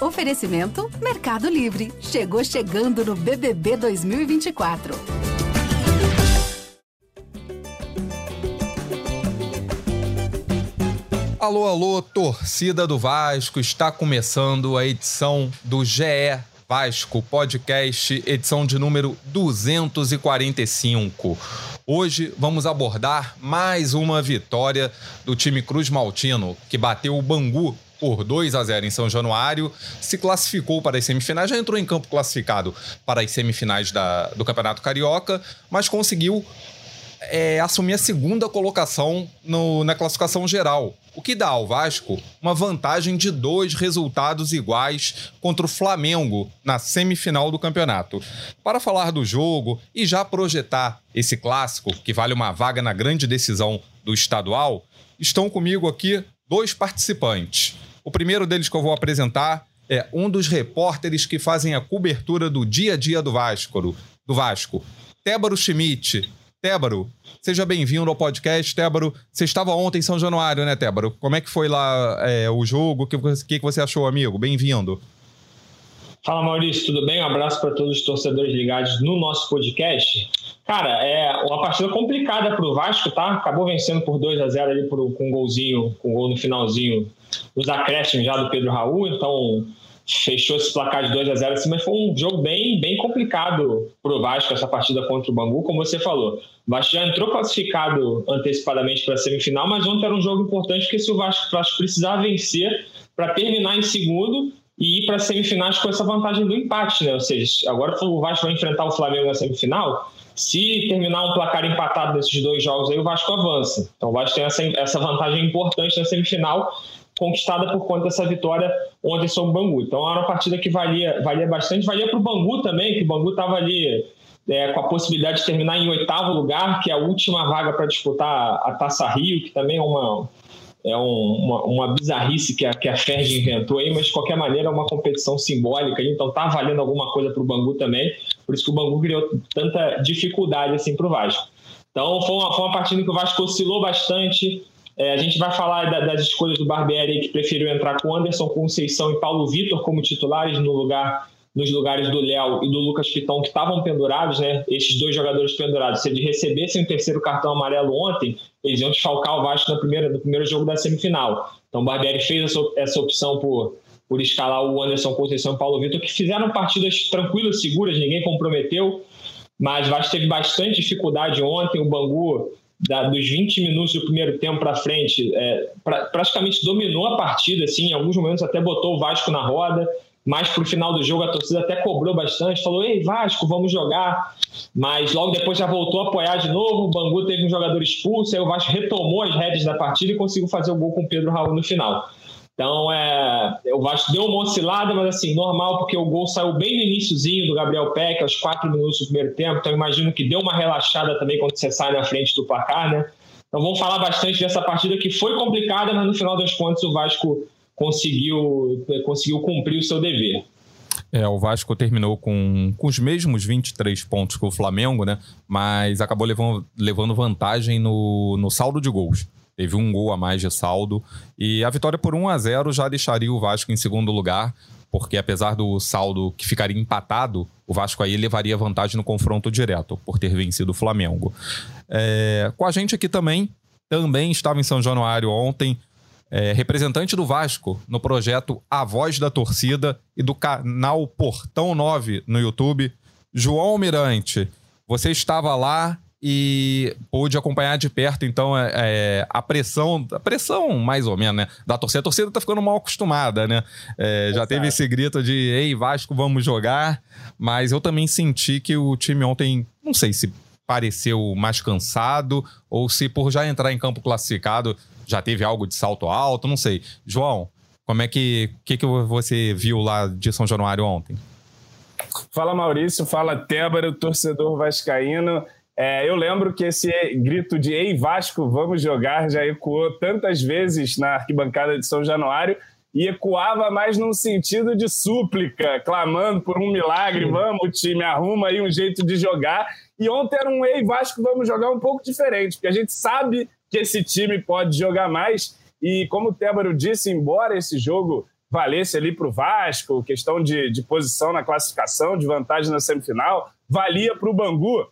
Oferecimento Mercado Livre. Chegou chegando no BBB 2024. Alô, alô, torcida do Vasco. Está começando a edição do GE Vasco Podcast, edição de número 245. Hoje vamos abordar mais uma vitória do time Cruz Maltino, que bateu o Bangu por 2 a 0 em São Januário, se classificou para as semifinais, já entrou em campo classificado para as semifinais da, do Campeonato Carioca, mas conseguiu é, assumir a segunda colocação no, na classificação geral, o que dá ao Vasco uma vantagem de dois resultados iguais contra o Flamengo na semifinal do campeonato. Para falar do jogo e já projetar esse clássico, que vale uma vaga na grande decisão do estadual, estão comigo aqui dois participantes. O primeiro deles que eu vou apresentar é um dos repórteres que fazem a cobertura do dia a dia do Vasco, do Vasco. Tébaro Schmidt. Tébaro, seja bem-vindo ao podcast. Tébaro, você estava ontem em São Januário, né, Tébaro? Como é que foi lá é, o jogo? O que, que, que você achou, amigo? Bem-vindo. Fala Maurício, tudo bem? Um abraço para todos os torcedores ligados no nosso podcast. Cara, é uma partida complicada para o Vasco, tá? Acabou vencendo por 2 a 0 ali com um golzinho, com um gol no finalzinho, os acréscimos já do Pedro Raul, então fechou esse placar de 2 a 0 assim, mas foi um jogo bem, bem complicado para o Vasco essa partida contra o Bangu, como você falou. O Vasco já entrou classificado antecipadamente para a semifinal, mas ontem era um jogo importante porque se o Vasco, Vasco precisava vencer para terminar em segundo e ir para semifinais com essa vantagem do empate, né? Ou seja, agora o Vasco vai enfrentar o Flamengo na semifinal. Se terminar um placar empatado nesses dois jogos aí, o Vasco avança. Então o Vasco tem essa, essa vantagem importante na semifinal, conquistada por conta dessa vitória ontem sobre o Bangu. Então era uma partida que valia, valia bastante, valia para o Bangu também, que o Bangu estava ali é, com a possibilidade de terminar em oitavo lugar, que é a última vaga para disputar a Taça Rio, que também é uma, é um, uma, uma, bizarrice que a, que a Ferg inventou aí, mas de qualquer maneira é uma competição simbólica, então tá valendo alguma coisa para o Bangu também, por isso que o Bangu criou tanta dificuldade assim para o Vasco. Então foi uma, foi uma partida que o Vasco oscilou bastante. É, a gente vai falar da, das escolhas do Barbieri, que preferiu entrar com Anderson Conceição e Paulo Vitor como titulares no lugar nos lugares do Léo e do Lucas Pitão, que estavam pendurados, né? Esses dois jogadores pendurados, se eles recebessem o terceiro cartão amarelo ontem, eles iam desfalcar o Vasco na primeira, no primeiro jogo da semifinal. Então o Barbieri fez essa, essa opção por, por escalar o Anderson Conceição e Paulo Vitor, que fizeram partidas tranquilas, seguras, ninguém comprometeu, mas o Vasco teve bastante dificuldade ontem. O Bangu, da, dos 20 minutos do primeiro tempo para frente, é, pra, praticamente dominou a partida, assim, em alguns momentos até botou o Vasco na roda mais para o final do jogo a torcida até cobrou bastante, falou: Ei, Vasco, vamos jogar. Mas logo depois já voltou a apoiar de novo. O Bangu teve um jogador expulso, aí o Vasco retomou as rédeas da partida e conseguiu fazer o gol com o Pedro Raul no final. Então, é, o Vasco deu uma oscilada, mas assim, normal, porque o gol saiu bem no iníciozinho do Gabriel Peck, aos quatro minutos do primeiro tempo. Então, imagino que deu uma relaxada também quando você sai na frente do placar, né? Então, vamos falar bastante dessa partida que foi complicada, mas no final das contas o Vasco conseguiu, conseguiu cumprir o seu dever. É, o Vasco terminou com, com os mesmos 23 pontos que o Flamengo, né? Mas acabou levando, levando vantagem no, no saldo de gols. Teve um gol a mais de saldo. E a vitória por 1 a 0 já deixaria o Vasco em segundo lugar, porque apesar do saldo que ficaria empatado, o Vasco aí levaria vantagem no confronto direto, por ter vencido o Flamengo. É, com a gente aqui também, também estava em São Januário ontem, é, representante do Vasco no projeto A Voz da Torcida e do canal Portão 9 no YouTube. João Mirante, você estava lá e pôde acompanhar de perto, então, é, é, a pressão, a pressão mais ou menos, né, da torcida. A torcida tá ficando mal acostumada, né? É, já teve esse grito de, ei, Vasco, vamos jogar, mas eu também senti que o time ontem, não sei se pareceu mais cansado ou se por já entrar em campo classificado já teve algo de salto alto, não sei. João, como é que, que, que você viu lá de São Januário ontem? Fala Maurício, fala Tébaro, torcedor vascaíno. É, eu lembro que esse grito de Ei Vasco, vamos jogar já ecoou tantas vezes na arquibancada de São Januário e ecoava mais num sentido de súplica, clamando por um milagre, vamos time, arruma aí um jeito de jogar. E ontem era um Ei Vasco, vamos jogar um pouco diferente, porque a gente sabe que esse time pode jogar mais. E como o Tébaro disse, embora esse jogo valesse ali para o Vasco, questão de, de posição na classificação, de vantagem na semifinal, valia para o Bangu.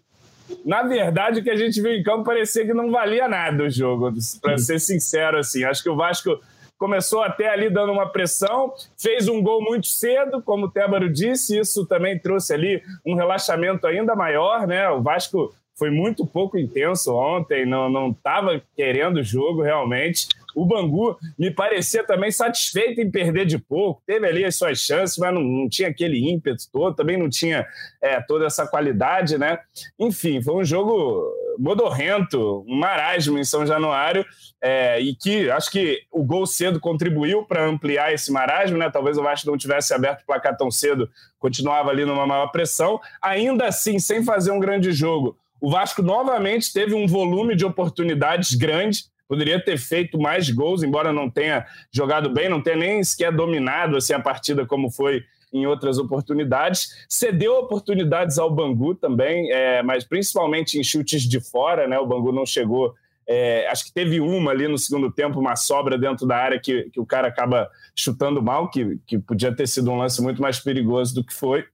Na verdade, o que a gente viu em campo parecia que não valia nada o jogo, para ser sincero. assim. Acho que o Vasco começou até ali dando uma pressão, fez um gol muito cedo, como o Tébaro disse, isso também trouxe ali um relaxamento ainda maior, né? O Vasco foi muito pouco intenso ontem, não estava querendo o jogo realmente. O Bangu me parecia também satisfeito em perder de pouco, teve ali as suas chances, mas não, não tinha aquele ímpeto todo, também não tinha é, toda essa qualidade, né? Enfim, foi um jogo modorrento, um marasmo em São Januário, é, e que acho que o gol cedo contribuiu para ampliar esse marasmo, né? Talvez o Vasco não tivesse aberto o placar tão cedo, continuava ali numa maior pressão. Ainda assim, sem fazer um grande jogo, o Vasco novamente teve um volume de oportunidades grande, poderia ter feito mais gols, embora não tenha jogado bem, não tenha nem sequer dominado assim, a partida como foi em outras oportunidades. Cedeu oportunidades ao Bangu também, é, mas principalmente em chutes de fora, né? O Bangu não chegou. É, acho que teve uma ali no segundo tempo, uma sobra dentro da área que, que o cara acaba chutando mal, que, que podia ter sido um lance muito mais perigoso do que foi.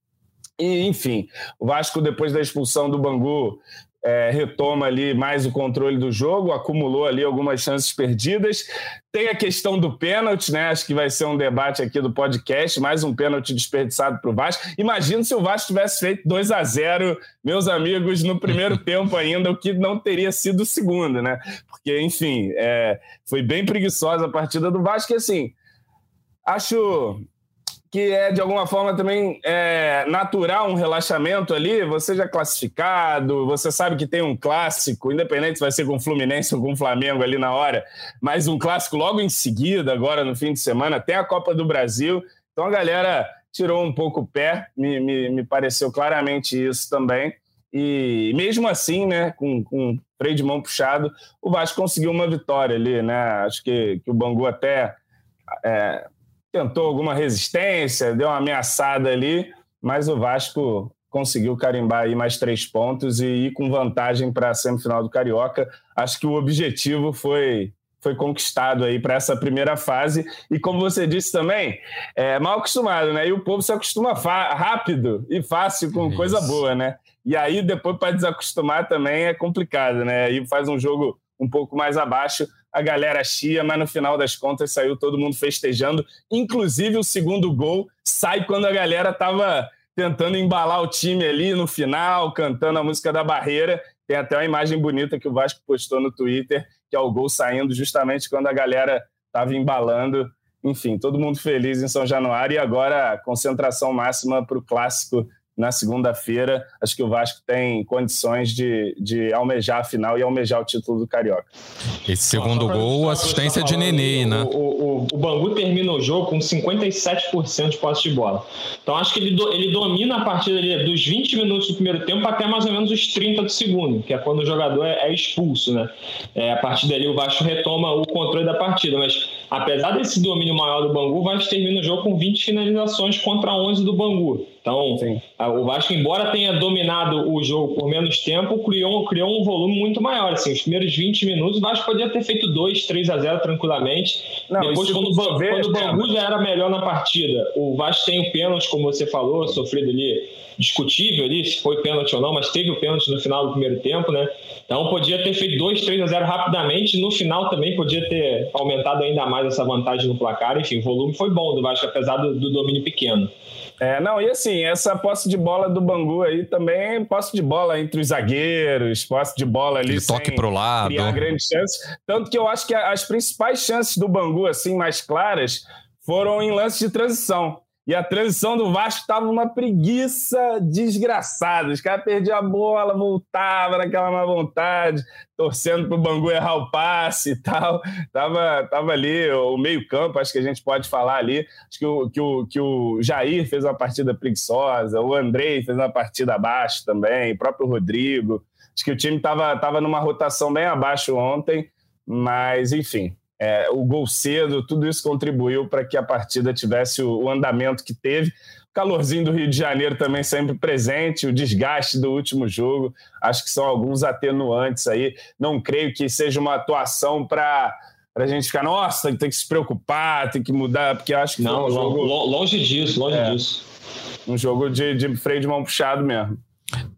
E, enfim, o Vasco, depois da expulsão do Bangu, é, retoma ali mais o controle do jogo, acumulou ali algumas chances perdidas. Tem a questão do pênalti, né? Acho que vai ser um debate aqui do podcast, mais um pênalti desperdiçado para o Vasco. Imagina se o Vasco tivesse feito 2 a 0 meus amigos, no primeiro tempo ainda, o que não teria sido o segundo, né? Porque, enfim, é, foi bem preguiçosa a partida do Vasco, e assim, acho que é de alguma forma também é, natural um relaxamento ali, você já classificado, você sabe que tem um clássico, independente se vai ser com o Fluminense ou com o Flamengo ali na hora, mas um clássico logo em seguida, agora no fim de semana, tem a Copa do Brasil, então a galera tirou um pouco o pé, me, me, me pareceu claramente isso também. E mesmo assim, né, com, com freio de mão puxado, o Vasco conseguiu uma vitória ali, né? Acho que, que o Bangu até é, tentou alguma resistência, deu uma ameaçada ali, mas o Vasco conseguiu carimbar aí mais três pontos e ir com vantagem para a semifinal do Carioca. Acho que o objetivo foi foi conquistado aí para essa primeira fase. E como você disse também, é mal acostumado, né? E o povo se acostuma rápido e fácil com Isso. coisa boa, né? E aí depois para desacostumar também é complicado, né? Aí faz um jogo um pouco mais abaixo a galera chia, mas no final das contas saiu todo mundo festejando. Inclusive, o segundo gol sai quando a galera estava tentando embalar o time ali no final, cantando a música da barreira. Tem até uma imagem bonita que o Vasco postou no Twitter, que é o gol saindo justamente quando a galera estava embalando. Enfim, todo mundo feliz em São Januário e agora concentração máxima para o clássico na segunda-feira, acho que o Vasco tem condições de, de almejar a final e almejar o título do Carioca. Esse segundo gol, assistência de Nenê, né? O, o, o, Bangu termina o jogo com 57% de posse de bola. Então acho que ele, do, ele domina a partida ali dos 20 minutos do primeiro tempo até mais ou menos os 30 do segundo, que é quando o jogador é, é expulso, né? É, a partir dali o Vasco retoma o controle da partida, mas apesar desse domínio maior do Bangu, o Vasco termina o jogo com 20 finalizações contra 11 do Bangu. Então, Sim. o Vasco, embora tenha dominado o jogo por menos tempo, criou, criou um volume muito maior. Assim, os primeiros 20 minutos, o Vasco podia ter feito 2, 3 a 0 tranquilamente. Não, Depois, quando, o, quando o Bangu já era melhor na partida, o Vasco tem o pênalti, como você falou, sofrido ali, discutível ali, se foi pênalti ou não, mas teve o pênalti no final do primeiro tempo, né? Então podia ter feito 2, 3 a 0 rapidamente. No final também podia ter aumentado ainda mais essa vantagem no placar. Enfim, o volume foi bom do Vasco, apesar do, do domínio pequeno. É, não, e assim, essa posse de bola do Bangu aí também, posse de bola entre os zagueiros, posse de bola ali. Ele toque pro lado. Criar grandes chances. Tanto que eu acho que as principais chances do Bangu, assim, mais claras, foram em lances de transição. E a transição do Vasco estava uma preguiça desgraçada. Os caras perdiam a bola, voltava naquela má vontade, torcendo para o Bangu errar o passe e tal. Tava, tava ali o meio-campo, acho que a gente pode falar ali. Acho que o, que, o, que o Jair fez uma partida preguiçosa, o Andrei fez uma partida abaixo também, o próprio Rodrigo. Acho que o time estava tava numa rotação bem abaixo ontem, mas enfim, é, o gol cedo, tudo isso contribuiu para que a partida tivesse o, o, andamento que teve. O calorzinho do Rio de Janeiro também sempre presente, o desgaste do último jogo, acho que são alguns atenuantes aí. Não creio que seja uma atuação para para a gente ficar, nossa, tem que se preocupar, tem que mudar, porque acho que não, um jogo... longe disso, longe é, disso. Um jogo de, de freio de mão puxado mesmo.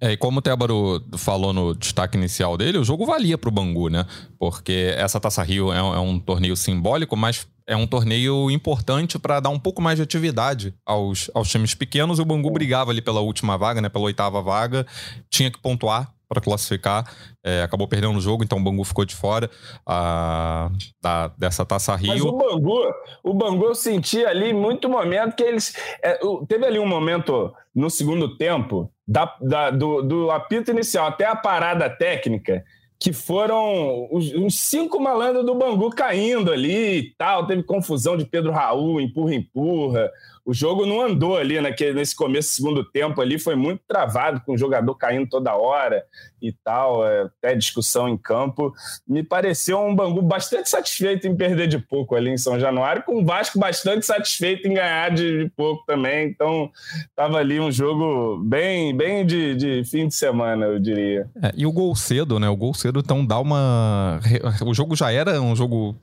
É, e como o Tébaro falou no destaque inicial dele, o jogo valia para o Bangu, né? Porque essa Taça Rio é, é um torneio simbólico, mas é um torneio importante para dar um pouco mais de atividade aos, aos times pequenos. O Bangu brigava ali pela última vaga, né? Pela oitava vaga, tinha que pontuar para classificar. É, acabou perdendo o jogo, então o Bangu ficou de fora a, da, dessa Taça Rio. Mas o Bangu, o Bangu eu senti ali muito momento que eles. É, teve ali um momento no segundo tempo, da, da, do, do apito inicial até a parada técnica, que foram os, uns cinco malandros do Bangu caindo ali e tal. Teve confusão de Pedro Raul, empurra, empurra o jogo não andou ali naquele, nesse começo do segundo tempo ali, foi muito travado, com o jogador caindo toda hora e tal, é, até discussão em campo. Me pareceu um Bangu bastante satisfeito em perder de pouco ali em São Januário, com o Vasco bastante satisfeito em ganhar de, de pouco também. Então, estava ali um jogo bem, bem de, de fim de semana, eu diria. É, e o gol cedo, né? O gol cedo, então dá uma. O jogo já era um jogo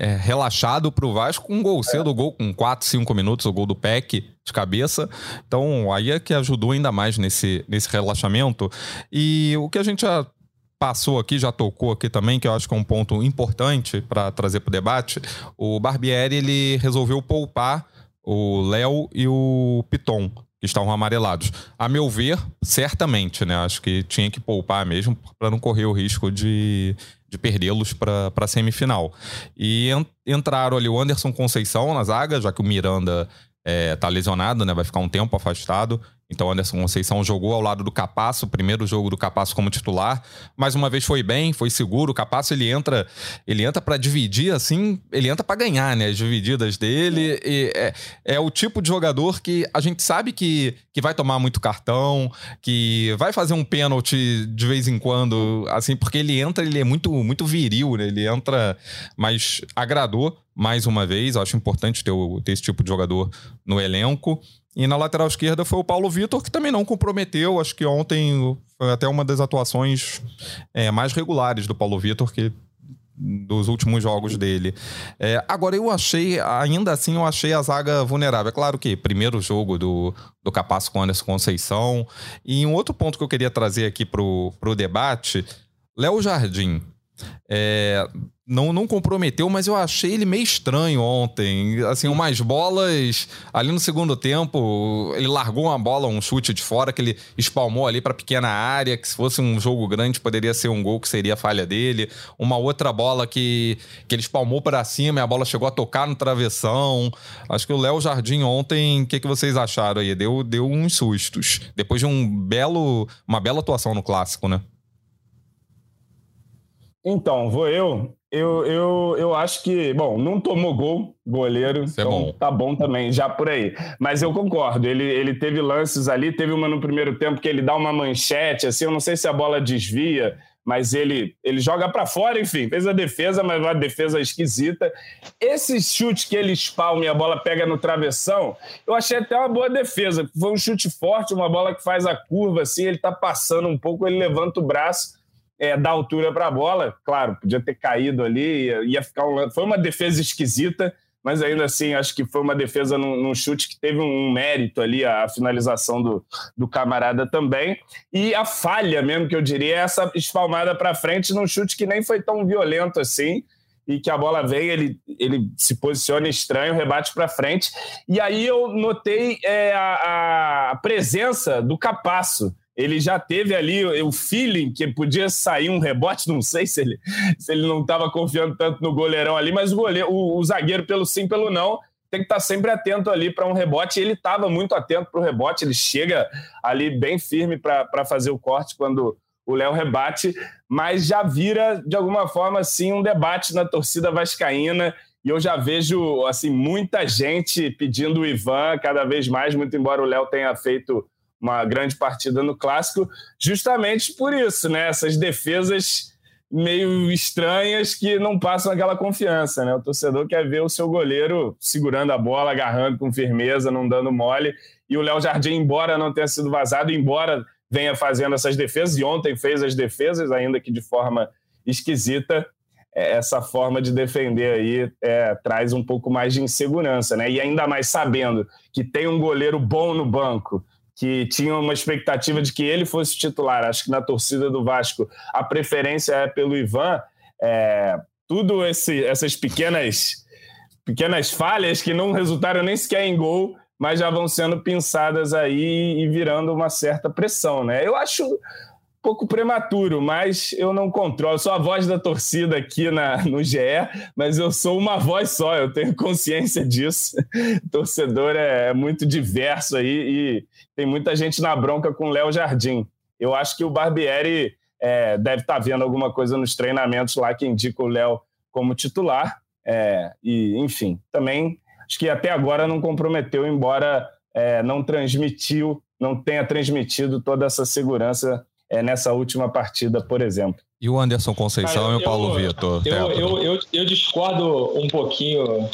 é, relaxado pro Vasco, um gol cedo, é. gol com 4, 5 minutos, o gol do PEC de cabeça. Então, aí é que ajudou ainda mais nesse, nesse relaxamento. E o que a gente já passou aqui, já tocou aqui também, que eu acho que é um ponto importante para trazer para o debate, o Barbieri ele resolveu poupar o Léo e o Piton, que estavam amarelados. A meu ver, certamente, né? Acho que tinha que poupar mesmo para não correr o risco de, de perdê-los para a semifinal. E entraram ali o Anderson Conceição na zaga, já que o Miranda é, tá lesionado, né? Vai ficar um tempo afastado. Então Anderson Conceição jogou ao lado do Capasso, o primeiro jogo do Capasso como titular. Mais uma vez foi bem, foi seguro. O Capasso ele entra, ele entra para dividir assim, ele entra para ganhar, né? As divididas dele. é, é o tipo de jogador que a gente sabe que, que vai tomar muito cartão, que vai fazer um pênalti de vez em quando, assim, porque ele entra, ele é muito, muito viril, né? Ele entra, mas agradou mais uma vez. Acho importante ter, ter esse tipo de jogador no elenco. E na lateral esquerda foi o Paulo Vitor, que também não comprometeu. Acho que ontem foi até uma das atuações é, mais regulares do Paulo Vitor, que dos últimos jogos dele. É, agora, eu achei, ainda assim, eu achei a zaga vulnerável. É claro que primeiro jogo do, do Capasso com Anderson Conceição. E um outro ponto que eu queria trazer aqui pro, pro debate, Léo Jardim. É, não, não comprometeu, mas eu achei ele meio estranho ontem. Assim, umas bolas ali no segundo tempo, ele largou uma bola, um chute de fora que ele espalmou ali para pequena área, que se fosse um jogo grande poderia ser um gol que seria a falha dele. Uma outra bola que, que ele espalmou para cima e a bola chegou a tocar no travessão. Acho que o Léo Jardim ontem, o que, que vocês acharam aí? Deu, deu uns sustos. Depois de um belo, uma bela atuação no clássico, né? Então, vou eu. Eu, eu, eu acho que, bom, não tomou gol, goleiro, Isso é então é bom. tá bom também, já por aí. Mas eu concordo, ele, ele teve lances ali, teve uma no primeiro tempo que ele dá uma manchete, assim, eu não sei se a bola desvia, mas ele, ele joga para fora, enfim, fez a defesa, mas uma defesa esquisita. Esse chute que ele espalma e a bola pega no travessão, eu achei até uma boa defesa. Foi um chute forte, uma bola que faz a curva, assim, ele tá passando um pouco, ele levanta o braço é, da altura para a bola. Claro, podia ter caído ali, ia, ia ficar um... Foi uma defesa esquisita, mas ainda assim acho que foi uma defesa num, num chute que teve um, mérito ali, a, a, finalização do, do camarada também. E a falha mesmo, que eu diria, é essa espalmada para frente num chute que nem foi tão violento assim. E que a bola vem, ele, ele se posiciona estranho, rebate para frente. E aí eu notei é, a, a presença do Capasso, ele já teve ali o feeling que podia sair um rebote, não sei se ele, se ele não estava confiando tanto no goleirão ali, mas o, goleiro, o, o zagueiro, pelo sim, pelo não, tem que estar tá sempre atento ali para um rebote. Ele estava muito atento para o rebote, ele chega ali bem firme para fazer o corte quando o Léo rebate, mas já vira, de alguma forma, assim, um debate na torcida vascaína. E eu já vejo assim muita gente pedindo o Ivan cada vez mais, muito embora o Léo tenha feito uma grande partida no clássico, justamente por isso, né? Essas defesas meio estranhas que não passam aquela confiança, né? O torcedor quer ver o seu goleiro segurando a bola, agarrando com firmeza, não dando mole. E o Léo Jardim, embora não tenha sido vazado, embora venha fazendo essas defesas, e ontem fez as defesas, ainda que de forma esquisita, é, essa forma de defender aí é, traz um pouco mais de insegurança, né? E ainda mais sabendo que tem um goleiro bom no banco, que tinha uma expectativa de que ele fosse titular. Acho que na torcida do Vasco a preferência é pelo Ivan. É, tudo esse, essas pequenas pequenas falhas que não resultaram nem sequer em gol, mas já vão sendo pensadas aí e virando uma certa pressão, né? Eu acho um pouco prematuro, mas eu não controlo. Eu sou a voz da torcida aqui na, no GE, mas eu sou uma voz só, eu tenho consciência disso. O torcedor é, é muito diverso aí e tem muita gente na bronca com o Léo Jardim. Eu acho que o Barbieri é, deve estar tá vendo alguma coisa nos treinamentos lá que indica o Léo como titular. É, e, enfim, também acho que até agora não comprometeu, embora é, não transmitiu, não tenha transmitido toda essa segurança é, nessa última partida, por exemplo. E o Anderson Conceição Cara, e o Paulo Vitor? Eu, eu, eu, eu, discordo um pouquinho.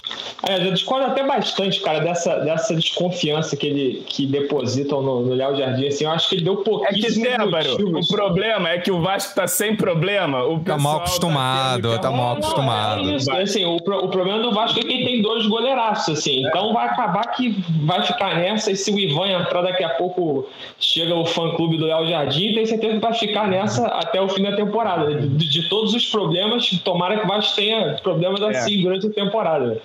eu discordo até bastante, cara, dessa, dessa desconfiança que ele que depositam no, no Léo Jardim. Assim, eu acho que ele deu pouquíssimo. É que, Débaro, o problema é que o Vasco tá sem problema. O tá mal acostumado, tá, tá mal acostumado. Não, é isso. Assim, o, o problema do Vasco é que ele tem dois goleiraços, assim. Então vai acabar que vai ficar nessa. E se o Ivan entrar daqui a pouco, chega o fã-clube do Léo Jardim, tem certeza que vai ficar nessa até o fim da temporada temporada. De, de, todos os problemas, tomara que o Vasco tenha problemas assim é. durante a temporada.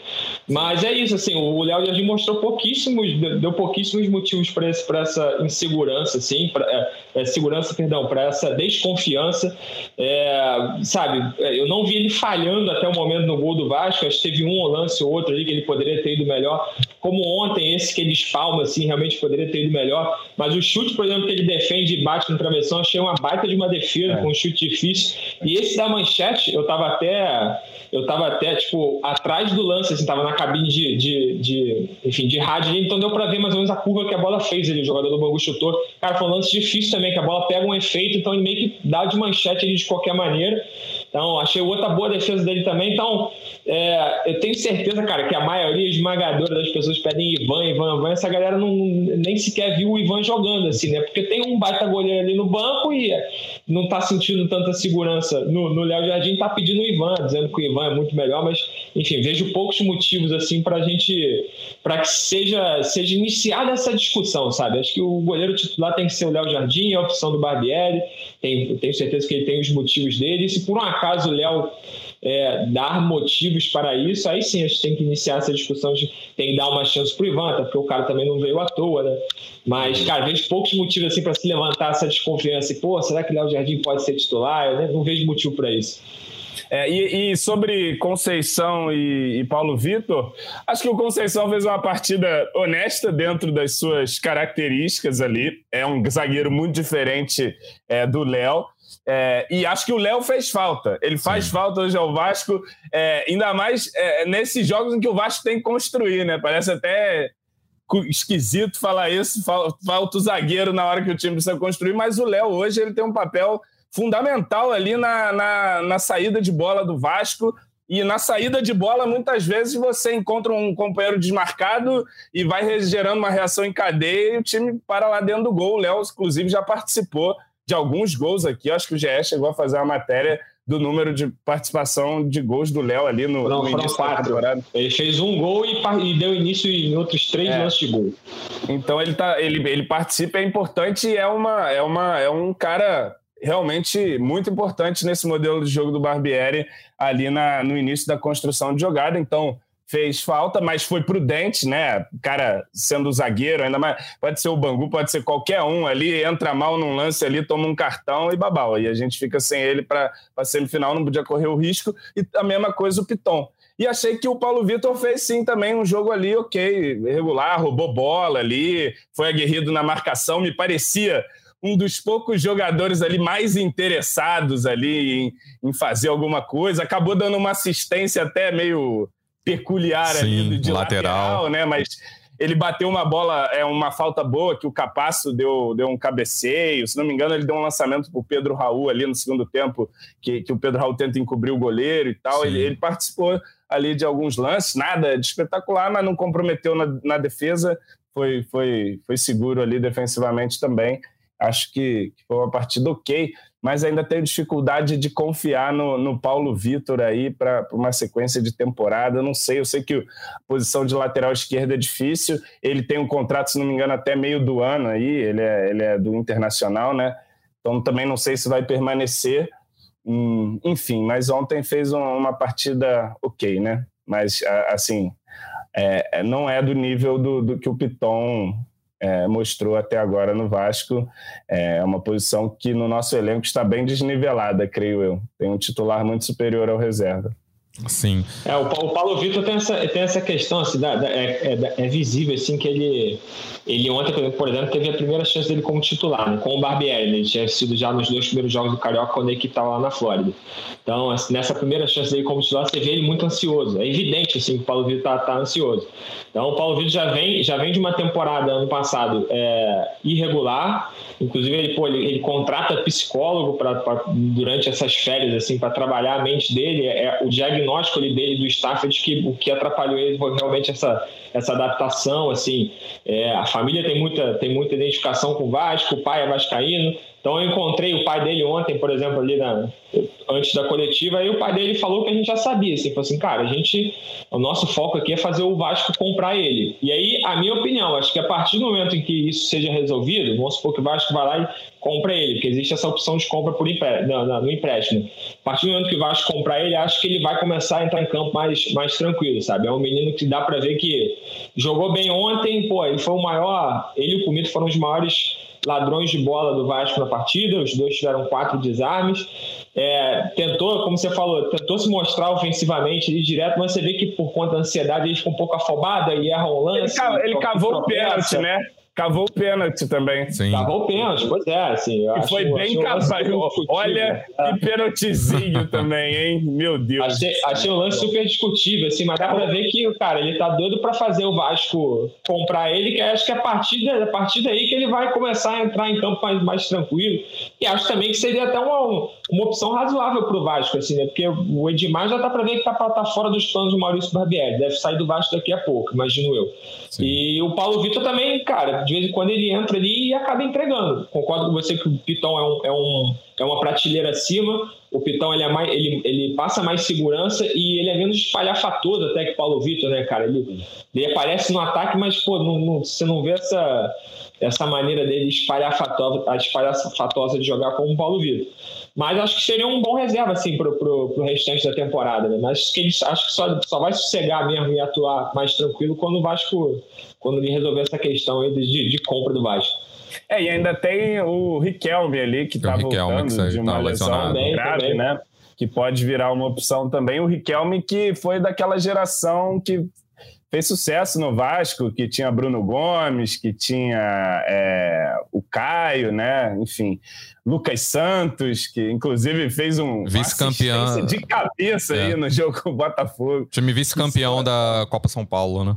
Mas é isso, assim, o Léo Jardim mostrou pouquíssimos, deu pouquíssimos motivos para essa insegurança, assim, pra, é, é, segurança, perdão, para essa desconfiança. É, sabe, é, eu não vi ele falhando até o momento no gol do Vasco, acho que teve um lance ou outro ali que ele poderia ter ido melhor, como ontem, esse que ele espalma, assim, realmente poderia ter ido melhor. Mas o chute, por exemplo, que ele defende e bate no travessão, achei uma baita de uma defesa, com um chute difícil. E esse da manchete, eu tava até, eu tava até, tipo, atrás do lance, assim, tava na cabine de, de, de enfim, de rádio, então deu para ver mais ou menos a curva que a bola fez ali, o jogador do Bangu chutou. Cara, foi um lance difícil também, que a bola pega um efeito, então ele meio que dá de manchete ali de qualquer maneira. Então, achei outra boa defesa dele também. Então, é, eu tenho certeza, cara, que a maioria esmagadora das pessoas pedem Ivan, Ivan, Ivan. Essa galera não, nem sequer viu o Ivan jogando, assim, né? Porque tem um baita goleiro ali no banco e não tá sentindo tanta segurança. No Léo Jardim tá pedindo o Ivan, dizendo que o Ivan é muito melhor, mas, enfim, vejo poucos motivos, assim, pra gente. para que seja, seja iniciada essa discussão, sabe? Acho que o goleiro titular tem que ser o Léo Jardim, a opção do Barbieri. Tem, tenho certeza que ele tem os motivos dele. E se por um acaso o Léo é, dar motivos para isso, aí sim a gente tem que iniciar essa discussão de tem que dar uma chance pro Ivan, porque o cara também não veio à toa, né? Mas, cara, vejo poucos motivos assim para se levantar essa desconfiança. E, pô, será que o Léo Jardim pode ser titular? Eu não vejo motivo para isso. É, e, e, sobre Conceição e, e Paulo Vitor, acho que o Conceição fez uma partida honesta dentro das suas características ali. É um zagueiro muito diferente é, do Léo. É, e acho que o Léo fez falta. Ele faz Sim. falta hoje ao Vasco, é, ainda mais é, nesses jogos em que o Vasco tem que construir, né? Parece até esquisito falar isso, falta o zagueiro na hora que o time precisa construir, mas o Léo hoje ele tem um papel fundamental ali na, na, na saída de bola do Vasco. E na saída de bola, muitas vezes você encontra um companheiro desmarcado e vai gerando uma reação em cadeia e o time para lá dentro do gol. O Léo, inclusive, já participou de alguns gols aqui. acho que o GE chegou a fazer uma matéria do número de participação de gols do Léo ali no, Não, no início quatro. Ele fez um gol e, e, deu início em outros três é. lances de gol. Então ele, tá, ele, ele participa, é importante e é, uma, é, uma, é um cara realmente muito importante nesse modelo de jogo do Barbieri ali na, no início da construção de jogada. Então, fez falta, mas foi prudente, né? Cara sendo zagueiro, ainda mais. Pode ser o Bangu, pode ser qualquer um ali, entra mal num lance ali, toma um cartão e babau. E a gente fica sem ele para a semifinal, não podia correr o risco. E a mesma coisa o Piton. E achei que o Paulo Vitor fez sim também um jogo ali, ok, regular, roubou bola ali, foi aguerrido na marcação, me parecia um dos poucos jogadores ali mais interessados ali em, em fazer alguma coisa, acabou dando uma assistência até meio peculiar Sim, ali de lateral. lateral, né? Mas ele bateu uma bola, é uma falta boa que o Capasso deu, deu um cabeceio. Se não me engano, ele deu um lançamento para o Pedro Raul ali no segundo tempo, que, que o Pedro Raul tenta encobrir o goleiro e tal. Ele, ele, participou ali de alguns lances, nada de espetacular, mas não comprometeu na, na defesa. Foi, foi, foi seguro ali defensivamente também. Acho que, foi uma partida ok. mas ainda tenho dificuldade de confiar no, no Paulo Vitor aí para uma sequência de temporada. Não sei, eu sei que a posição de lateral esquerda é difícil. Ele tem um contrato, se não me engano, até meio do ano aí. Ele é, ele é do Internacional, né? Então também não sei se vai permanecer. Hum, enfim, mas ontem fez uma partida ok, né? Mas assim, é, é, não é do nível do, do que o Piton é, mostrou até agora no Vasco. É uma posição que no nosso elenco está bem desnivelada, creio eu. Tem um titular muito superior ao reserva. Sim. É, o, Paulo Vitor tem essa, tem essa questão, assim, da, da, é, é, é, visível assim, que ele, ele ontem, por exemplo, teve a primeira chance dele como titular, né, com o Barbieri. Né, ele tinha sido já nos dois primeiros jogos do Carioca quando a equipe estava lá na Flórida. Então, assim, nessa primeira chance dele como titular, você vê ele muito ansioso. É evidente assim, que o Paulo Vitor está tá ansioso. Então, o Paulo Vitor já vem, já vem de uma temporada ano passado é, irregular. Inclusive, ele, pô, ele, ele contrata psicólogo pra, pra, durante essas férias assim para trabalhar a mente dele. É, o diagnóstico ali dele do staff de que o que atrapalhou ele foi realmente essa, essa adaptação. assim é, A família tem muita, tem muita identificação com o Vasco, o pai é vascaíno. Então eu encontrei o pai dele ontem, por exemplo, ali na, antes da coletiva, e o pai dele falou que a gente já sabia, assim, falou assim, cara, a gente, o nosso foco aqui é fazer o Vasco comprar ele. E aí, a minha opinião, acho que a partir do momento em que isso seja resolvido, vamos supor que o Vasco vai lá e compra ele, porque existe essa opção de compra por no, no, no empréstimo. A partir do momento que o Vasco comprar ele, acho que ele vai começar a entrar em campo mais, mais tranquilo, sabe? É um menino que dá para ver que jogou bem ontem, pô, ele foi o maior, ele e o Comito foram os maiores ladrões de bola do Vasco na partida, os dois tiveram quatro desarmes. É, tentou, como você falou, tentou se mostrar ofensivamente ali direto, mas você vê que por conta da ansiedade ele fica um pouco afobado e erra um lance. Ele, ele cavou o pênalti, né? Cavou o pênalti também. Sim. Cavou o pênalti, pois é. Assim, e foi bem cavado. Olha que pênaltizinho também, hein? Meu Deus. Achei, achei um lance super discutível, assim, mas dá pra ver que, cara, ele tá doido pra fazer o Vasco comprar ele, que acho que é a partir, a partir daí que ele vai começar a entrar em campo mais, mais tranquilo. E acho também que seria até uma, uma opção razoável pro Vasco, assim, né? Porque o Edmar já dá pra ver que tá, tá fora dos planos do Maurício Barbieri. Deve sair do Vasco daqui a pouco, imagino eu. Sim. E o Paulo Vitor também, cara, de vez em quando ele entra ali e acaba entregando. Concordo com você que o Pitão é, um, é, um, é uma prateleira acima. O Pitão ele, é mais, ele, ele passa mais segurança e ele é menos espalhafatoso até que Paulo Vitor, né, cara? Ele, ele aparece no ataque, mas, pô, não, não, você não vê essa, essa maneira dele espalhafatosa, espalhafatosa de jogar como o Paulo Vitor. Mas acho que seria um bom reserva, assim, pro, pro, pro restante da temporada, né? Mas acho que, ele, acho que só, só vai sossegar mesmo e atuar mais tranquilo quando o Vasco, quando ele resolver essa questão aí de, de compra do Vasco. É, e ainda tem o Riquelme ali, que tá voltando que de uma tá lesão grave, também. né? Que pode virar uma opção também. O Riquelme que foi daquela geração que fez sucesso no Vasco, que tinha Bruno Gomes, que tinha é, o Caio, né? Enfim, Lucas Santos, que inclusive fez um vice-campeão de cabeça é. aí no jogo com o Botafogo. Time vice-campeão da Copa São Paulo, né?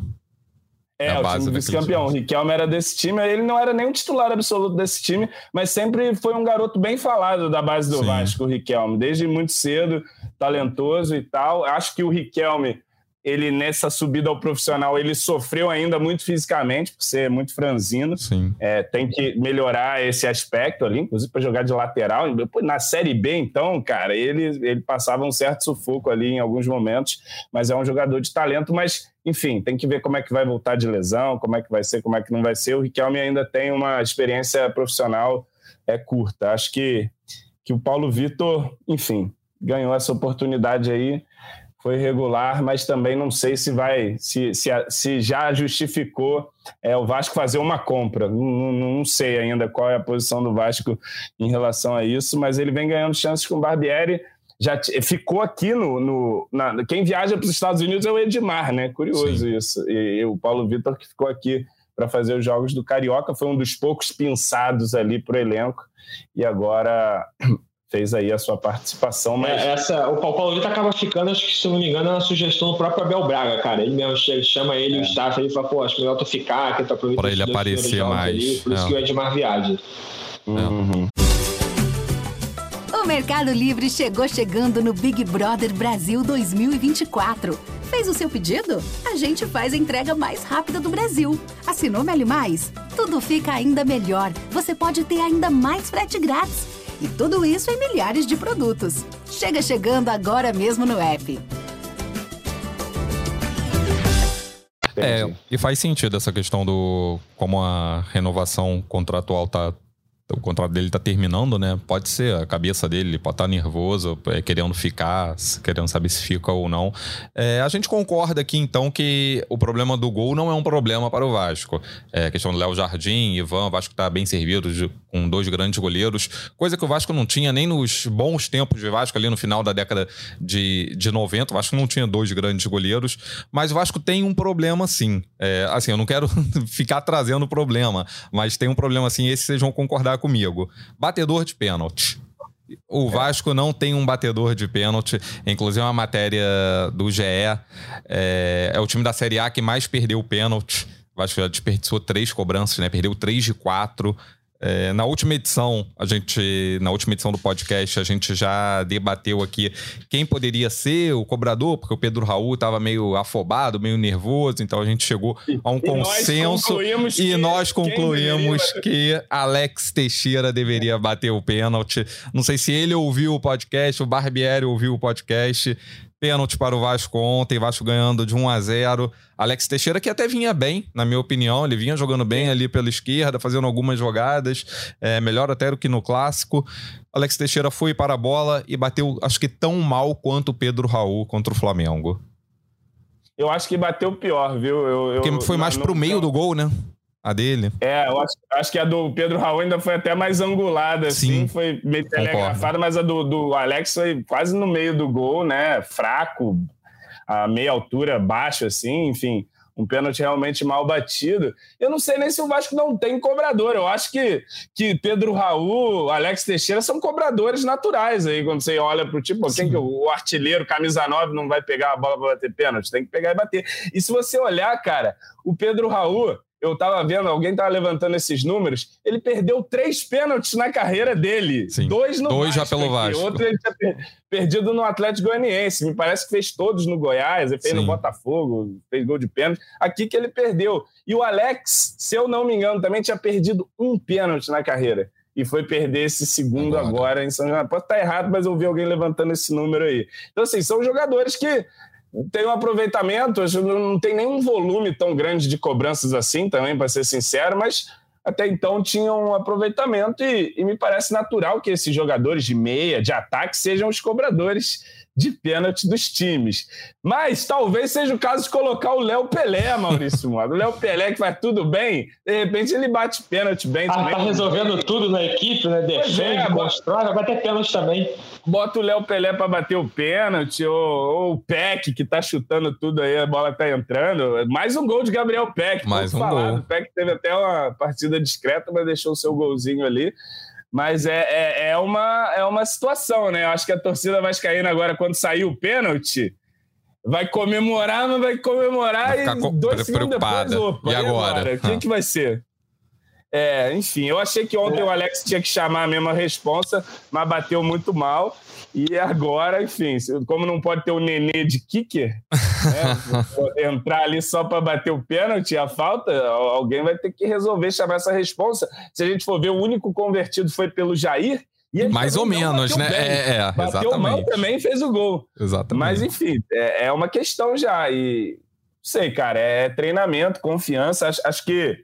É, o time vice-campeão. O Riquelme era desse time, ele não era nem o titular absoluto desse time, mas sempre foi um garoto bem falado da base do Sim. Vasco, o Riquelme, desde muito cedo, talentoso e tal. Acho que o Riquelme ele nessa subida ao profissional ele sofreu ainda muito fisicamente por ser muito franzino. Sim. É, tem que melhorar esse aspecto ali, inclusive para jogar de lateral. Na série B, então, cara, ele, ele passava um certo sufoco ali em alguns momentos, mas é um jogador de talento. Mas, enfim, tem que ver como é que vai voltar de lesão, como é que vai ser, como é que não vai ser. O Riquelme ainda tem uma experiência profissional é curta. Acho que que o Paulo Vitor, enfim, ganhou essa oportunidade aí foi regular, mas também não sei se vai, se, se, se já justificou é, o Vasco fazer uma compra. Não, não, sei ainda qual é a posição do Vasco em relação a isso, mas ele vem ganhando chances com o Barbieri. Já ficou aqui no. no na, quem viaja para os Estados Unidos é o Edmar, né? Curioso Sim. isso. E, e o Paulo Vitor que ficou aqui para fazer os jogos do Carioca, foi um dos poucos pinçados ali para o elenco. E agora fez aí a sua participação. Mas... É, essa, o Paulo Vitor acaba ficando, acho que se não me engano, é uma sugestão do próprio Abel Braga, cara. Ele mesmo ele chama ele, é. o staff, ele fala, pô, acho melhor tu ficar, que tu aproveita Para ele aparecer mais. Ali, por é. isso que o Edmar viaja. Uhum. O Mercado Livre chegou chegando no Big Brother Brasil 2024. Fez o seu pedido? A gente faz a entrega mais rápida do Brasil. Assinou Meli Mais? Tudo fica ainda melhor. Você pode ter ainda mais frete grátis E tudo isso em milhares de produtos. Chega chegando agora mesmo no app. É, e faz sentido essa questão do como a renovação contratual tá o contrato dele tá terminando, né? Pode ser a cabeça dele, ele pode estar tá nervoso, é, querendo ficar, querendo saber se fica ou não. É, a gente concorda aqui, então, que o problema do gol não é um problema para o Vasco. É, questão do Léo Jardim, Ivan, o Vasco tá bem servido de, com dois grandes goleiros, coisa que o Vasco não tinha nem nos bons tempos de Vasco, ali no final da década de, de 90. O Vasco não tinha dois grandes goleiros, mas o Vasco tem um problema sim. É, assim, eu não quero ficar trazendo problema, mas tem um problema assim, esse vocês vão concordar comigo. Batedor de pênalti. O Vasco não tem um batedor de pênalti. Inclusive, uma matéria do GE. É, é, o time da Série A que mais perdeu pênalti. O Vasco já desperdiçou três cobranças, né? Perdeu três de quatro. É, na última edição, a gente, na última edição do podcast, a gente já debateu aqui quem poderia ser o cobrador, porque o Pedro Raul estava meio afobado, meio nervoso, então a gente chegou a um e consenso nós e nós concluímos que Alex Teixeira deveria bater o pênalti. Não sei se ele ouviu o podcast, o Barbieri ouviu o podcast. Pênalti para o Vasco ontem, Vasco ganhando de 1 a 0. Alex Teixeira, que até vinha bem, na minha opinião, ele vinha jogando bem ali pela esquerda, fazendo algumas jogadas, é, melhor até do que no clássico. Alex Teixeira foi para a bola e bateu, acho que tão mal quanto o Pedro Raul contra o Flamengo. Eu acho que bateu pior, viu? Eu, eu Porque foi mais para o meio do gol, né? A dele? É, eu acho, acho, que a do Pedro Raul ainda foi até mais angulada, assim, Sim, foi meio telegrafada, mas a do, do Alex foi quase no meio do gol, né? Fraco, a meia altura, baixo, assim, enfim, um pênalti realmente mal batido. Eu não sei nem se o Vasco não tem cobrador. Eu acho que, que Pedro Raul, Alex Teixeira são cobradores naturais aí, quando você olha para o tipo, quem que o artilheiro, camisa 9, não vai pegar a bola para bater pênalti? Tem que pegar e bater. E se você olhar, cara, o Pedro Raul eu estava vendo, alguém estava levantando esses números, ele perdeu três pênaltis na carreira dele. Sim. Dois no Dois Vasco já pelo Vasco. Outro ele tinha perdido no Atlético Goianiense. Me parece que fez todos no Goiás, ele fez Sim. no Botafogo, fez gol de pênalti. Aqui que ele perdeu. E o Alex, se eu não me engano, também tinha perdido um pênalti na carreira. E foi perder esse segundo agora, agora em São João. Pode estar errado, mas eu vi alguém levantando esse número aí. Então, assim, são jogadores que tem um aproveitamento, não tem nenhum volume tão grande de cobranças assim também, para ser sincero, mas até então tinham um aproveitamento e, e, me parece natural que esses jogadores de meia, de ataque, sejam os cobradores de pênalti dos times. Mas talvez seja o caso de colocar o Léo Pelé, Maurício. O Léo Pelé que faz tudo bem, de repente ele bate pênalti bem ah, também. Tá resolvendo tudo na equipe, né? Defende, é, constrói, vai bater pênalti também. Bota o Léo Pelé para bater o pênalti, ou, ou, o Peck, que tá chutando tudo aí, a bola tá entrando. Mais um gol de Gabriel Peck. Mais um falado. gol. O Peck teve até uma partida discreta, mas deixou o seu golzinho ali. Mas é, é, é, uma, é uma situação, né? Eu acho que a torcida vascaína agora, quando sair o pênalti, vai comemorar, mas vai comemorar vai e dois segundos depois, opa, e agora? O que, ah. que vai ser? É, enfim, eu achei que ontem o Alex tinha que chamar a mesma responsa, mas bateu muito mal. E agora, enfim, como não pode ter o Nenê de kicker, né, entrar ali só para bater o pênalti, a falta, alguém vai ter que resolver chamar essa responsa. Se a gente for ver, o único convertido foi pelo Jair. Mais ou menos, né? É, é, bateu exatamente. mal também fez o gol. Exatamente. Mas, enfim, é, é uma questão já. E sei, cara, é treinamento, confiança. Acho, acho que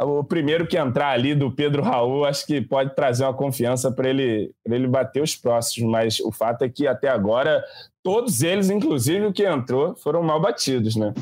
o primeiro que entrar ali do Pedro Raul, acho que pode trazer uma confiança para ele, ele bater os próximos, mas o fato é que até agora todos eles, inclusive o que entrou, foram mal batidos, né?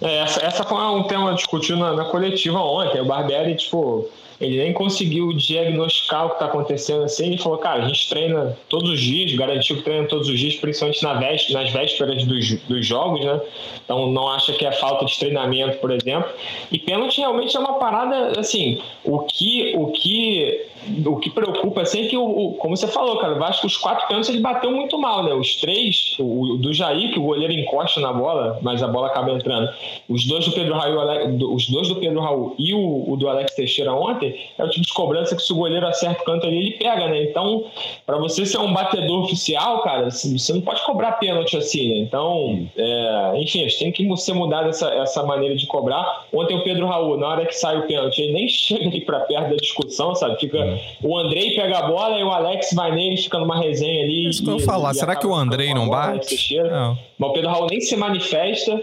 É, essa, essa foi um tema discutido na, na coletiva ontem. O Barbieri, tipo, ele nem conseguiu diagnosticar o que está acontecendo assim. Ele falou, cara, a gente treina todos os dias, garantiu que treina todos os dias, principalmente na véspera, nas vésperas dos, dos jogos, né? Então não acha que é falta de treinamento, por exemplo. E pênalti realmente é uma parada, assim, o que, o que o que preocupa assim é que, o, o, como você falou, cara, o Vasco, os quatro pênaltis ele bateu muito mal, né? Os três três, o, do Jair, que o goleiro encosta na bola, mas a bola acaba entrando. Os dois do Pedro Raul, os dois do Pedro Raul e o, o do Alex Teixeira ontem, é o tipo de cobrança que se o goleiro acerta o canto ali, ele pega, né? Então, para você ser um batedor oficial, cara, você não pode cobrar pênalti assim, né? Então, é, enfim, tem que ser mudada essa, essa maneira de cobrar. Ontem o Pedro Raul, na hora que sai o pênalti, ele nem chega ali para perto da discussão, sabe? Fica o Andrei pega a bola e o Alex vai nele, fica numa resenha ali. Isso que eu ia falar. Será que o Andrei não bate? Não. Mas o Pedro Raul nem se manifesta.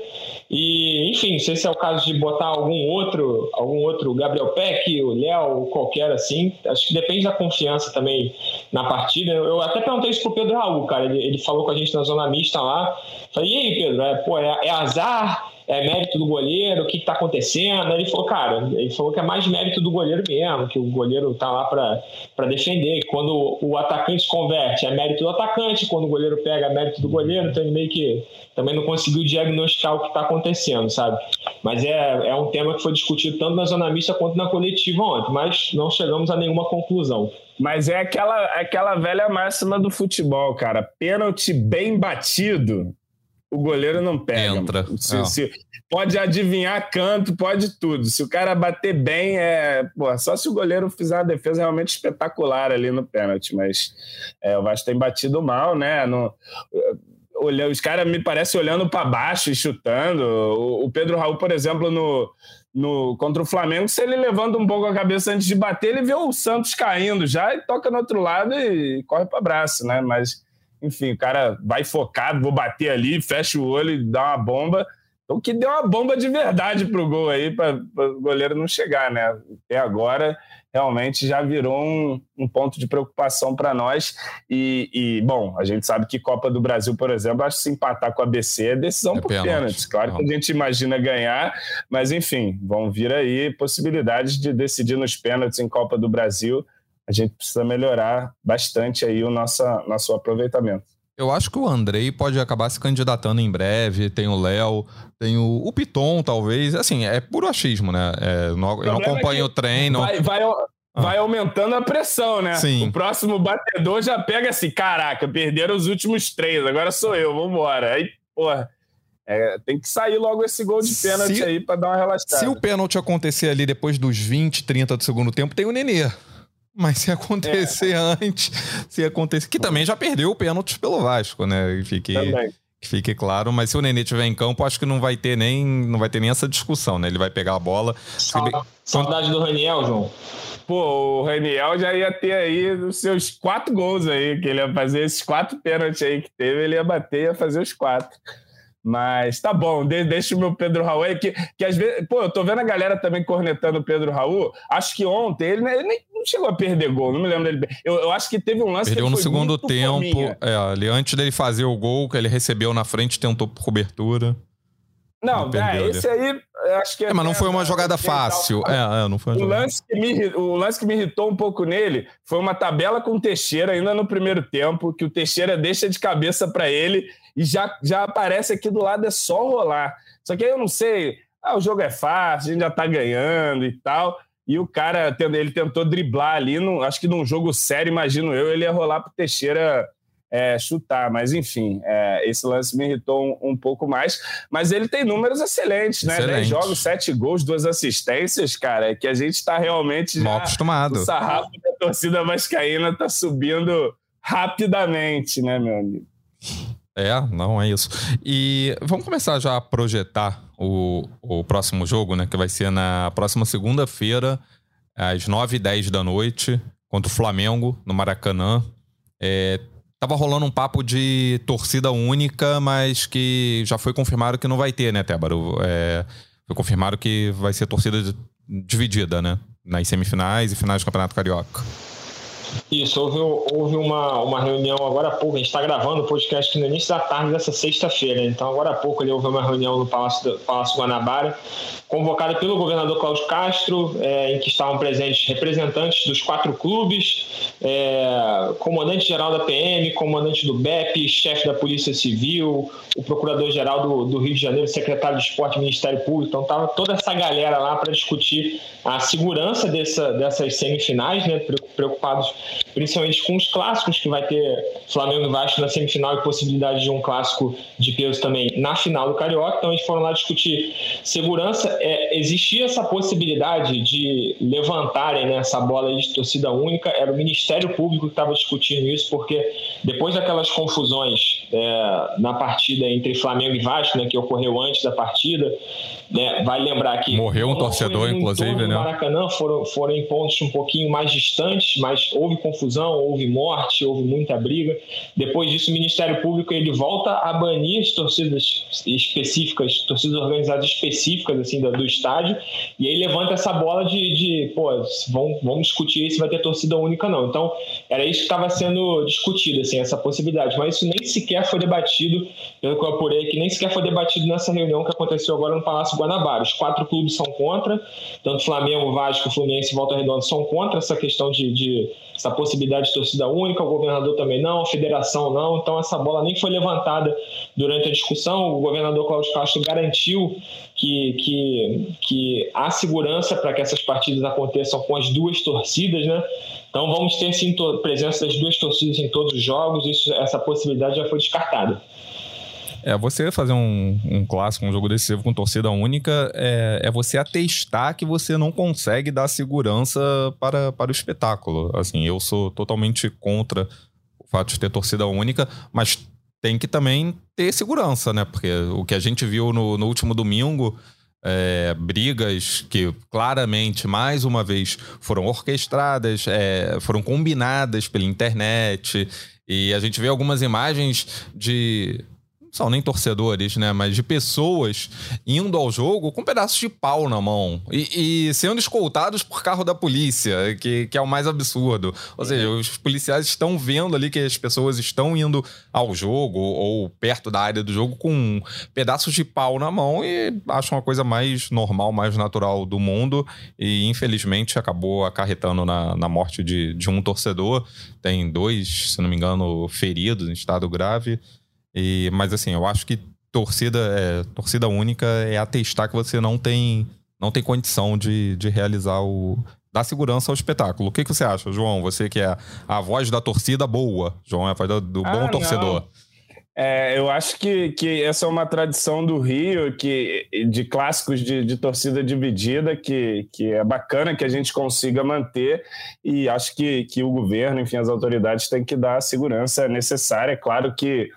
E, enfim, não sei se é o caso de botar algum outro, algum outro Gabriel Peck, o Léo, qualquer assim. Acho que depende da confiança também na partida. Eu até perguntei isso pro Pedro Raul, cara. Ele, ele falou com a gente na zona mista lá. Falei, e aí, Pedro? É, pô, é, é azar? É mérito do goleiro, o que está acontecendo. Ele falou, cara, ele falou que é mais mérito do goleiro mesmo, que o goleiro está lá para defender. Quando o atacante converte, é mérito do atacante, quando o goleiro pega, é mérito do goleiro. Então ele meio que também não conseguiu diagnosticar o que está acontecendo, sabe? Mas é, é um tema que foi discutido tanto na zona mista quanto na coletiva ontem, mas não chegamos a nenhuma conclusão. Mas é aquela, aquela velha máxima do futebol, cara. Pênalti bem batido o goleiro não pega. Entra. Se, se, pode adivinhar canto, pode tudo. Se o cara bater bem, é. Pô, só se o goleiro fizer uma defesa realmente espetacular ali no pênalti. Mas é, o Vasco tem batido mal, né? No, olha, os caras me parecem olhando para baixo e chutando. O, o, Pedro Raul, por exemplo, no, no, contra o Flamengo, se ele levanta um pouco a cabeça antes de bater, ele vê o Santos caindo já e toca no outro lado e corre para abraço, né? Mas enfim, o cara vai focado, vou bater ali, fecha o olho e dá uma bomba. Então, que deu uma bomba de verdade pro gol aí, para o goleiro não chegar, né? Até agora, realmente já virou um, um ponto de preocupação para nós. E, e, bom, a gente sabe que Copa do Brasil, por exemplo, acho que se empatar com a BC é decisão é por pênaltis. Claro não. que a gente imagina ganhar, mas enfim, vão vir aí possibilidades de decidir nos pênaltis em Copa do Brasil a gente precisa melhorar bastante aí o nosso, nosso aproveitamento. Eu acho que o Andrei pode acabar se candidatando em breve. Tem o Léo, tem o, o Piton, talvez. Assim, é puro achismo, né? É, não, eu não é acompanho é o treino. Vai, vai, ah. vai, aumentando a pressão, né? Sim. O próximo batedor já pega assim: caraca, perderam os últimos três, agora sou eu, vambora. Aí, porra. É, tem que sair logo esse gol de pênalti se, aí para dar uma relaxada. Se o pênalti acontecer ali depois dos 20, 30 do segundo tempo, tem o Nenê. Mas se acontecer é. antes, se acontecer. Que também já perdeu o pênalti pelo Vasco, né? Fique, que fique claro. Mas se o Nenê tiver em campo, acho que não vai ter nem, não vai ter nem essa discussão, né? Ele vai pegar a bola. Saudade do Raniel, João. Pô, o Raniel já ia ter aí os seus quatro gols aí, que ele ia fazer esses quatro pênaltis aí que teve, ele ia bater e ia fazer os quatro. Mas tá bom, deixa o meu Pedro Raul aí, que, que às vezes. Pô, eu tô vendo a galera também cornetando o Pedro Raul. Acho que ontem ele, ele nem não chegou a perder gol, não me lembro dele. Eu, eu acho que teve um lance Perdeu que no segundo tempo. É, ali, antes dele fazer o gol, que ele recebeu na frente, tentou por cobertura. Não, é, esse aí acho que é, mas não foi uma jogada fácil. É, é, não foi o, lance que me, o lance que me irritou um pouco nele foi uma tabela com o Teixeira ainda no primeiro tempo, que o Teixeira deixa de cabeça para ele e já, já aparece aqui do lado, é só rolar. Só que aí eu não sei, ah, o jogo é fácil, a gente já tá ganhando e tal. E o cara, ele tentou driblar ali, no, acho que num jogo sério, imagino eu, ele ia rolar pro Teixeira é, chutar. Mas, enfim, é, esse lance me irritou um, um, pouco mais. Mas ele tem números excelentes, né? Excelente. 10 jogos, 7 gols, duas assistências, cara, é que a gente está realmente já... acostumado. O sarrafo da torcida vascaína tá subindo rapidamente, né, meu amigo? É, não é isso. E vamos começar já a projetar o, o próximo jogo, né? Que vai ser na próxima segunda-feira, às 9h10 da noite, contra o Flamengo, no Maracanã. É, tava rolando um papo de torcida única, mas que já foi confirmado que não vai ter, né, Tébaro? É, foi confirmado que vai ser torcida dividida, né? Nas semifinais e finais do Campeonato Carioca. Isso, houve, houve uma, uma reunião agora há pouco, a gente está gravando o podcast no início da tarde dessa sexta-feira, então agora há pouco ali houve uma reunião no Palácio, do, Palácio Guanabara, convocada pelo governador Cláudio Castro, é, em que estavam presentes representantes dos quatro clubes, é, comandante-geral da PM, comandante do BEP, chefe da Polícia Civil, o procurador-geral do, do, Rio de Janeiro, secretário de Esporte Ministério Público, então estava toda essa galera lá para discutir a segurança dessa, dessas semifinais, né, preocupados principalmente com os clássicos, que vai ter Flamengo e Vasco na semifinal e possibilidade de um clássico de peso também na final do Carioca. Então eles foram lá discutir segurança. É, existia essa possibilidade de levantarem né, essa bola de torcida única, era o Ministério Público que estava discutindo isso, porque depois daquelas confusões é, na partida entre Flamengo e Vasco, né, que ocorreu antes da partida, né, vai lembrar que. Morreu um torcedor, inclusive, né? Maracanã foram, foram em pontos um pouquinho mais distantes, mas houve confusão, houve morte, houve muita briga. Depois disso, o Ministério Público ele volta a banir as torcidas específicas, torcidas organizadas específicas assim do, do estádio, e aí levanta essa bola de, de pô, vamos, vamos discutir se vai ter torcida única não. Então, era isso que estava sendo discutido, assim, essa possibilidade, mas isso nem sequer foi debatido, pelo que eu apurei, que nem sequer foi debatido nessa reunião que aconteceu agora no Palácio Guanabara. Os quatro clubes são contra, tanto Flamengo, Vasco, Fluminense e Volta Redonda são contra essa questão de, de essa possibilidade de torcida única, o governador também não, a federação não, então essa bola nem foi levantada durante a discussão. O governador Cláudio Castro garantiu que, que, que há segurança para que essas partidas aconteçam com as duas torcidas, né? Então vamos ter sim presença das duas torcidas em todos os jogos, isso, essa possibilidade já foi descartada. É, você fazer um, um clássico, um jogo decisivo com torcida única, é, é você atestar que você não consegue dar segurança para, para o espetáculo. Assim, eu sou totalmente contra o fato de ter torcida única, mas tem que também ter segurança, né? Porque o que a gente viu no, no último domingo. É, brigas que claramente, mais uma vez, foram orquestradas, é, foram combinadas pela internet. E a gente vê algumas imagens de são nem torcedores, né? Mas de pessoas indo ao jogo com pedaços de pau na mão e, e sendo escoltados por carro da polícia, que, que é o mais absurdo. Ou é. seja, os policiais estão vendo ali que as pessoas estão indo ao jogo ou perto da área do jogo com pedaços de pau na mão e acham a coisa mais normal, mais natural do mundo. E infelizmente acabou acarretando na, na morte de, de um torcedor. Tem dois, se não me engano, feridos em estado grave. E, mas assim, eu acho que torcida, é, torcida única é atestar que você não tem, não tem condição de, de realizar o. dar segurança ao espetáculo. O que, que você acha, João? Você que é a voz da torcida boa. João é a voz do, do ah, bom torcedor. É, eu acho que, que essa é uma tradição do Rio, que, de clássicos de, de, torcida dividida, que, que é bacana que a gente consiga manter, e acho que, que o governo, enfim, as autoridades têm que dar a segurança necessária. É claro que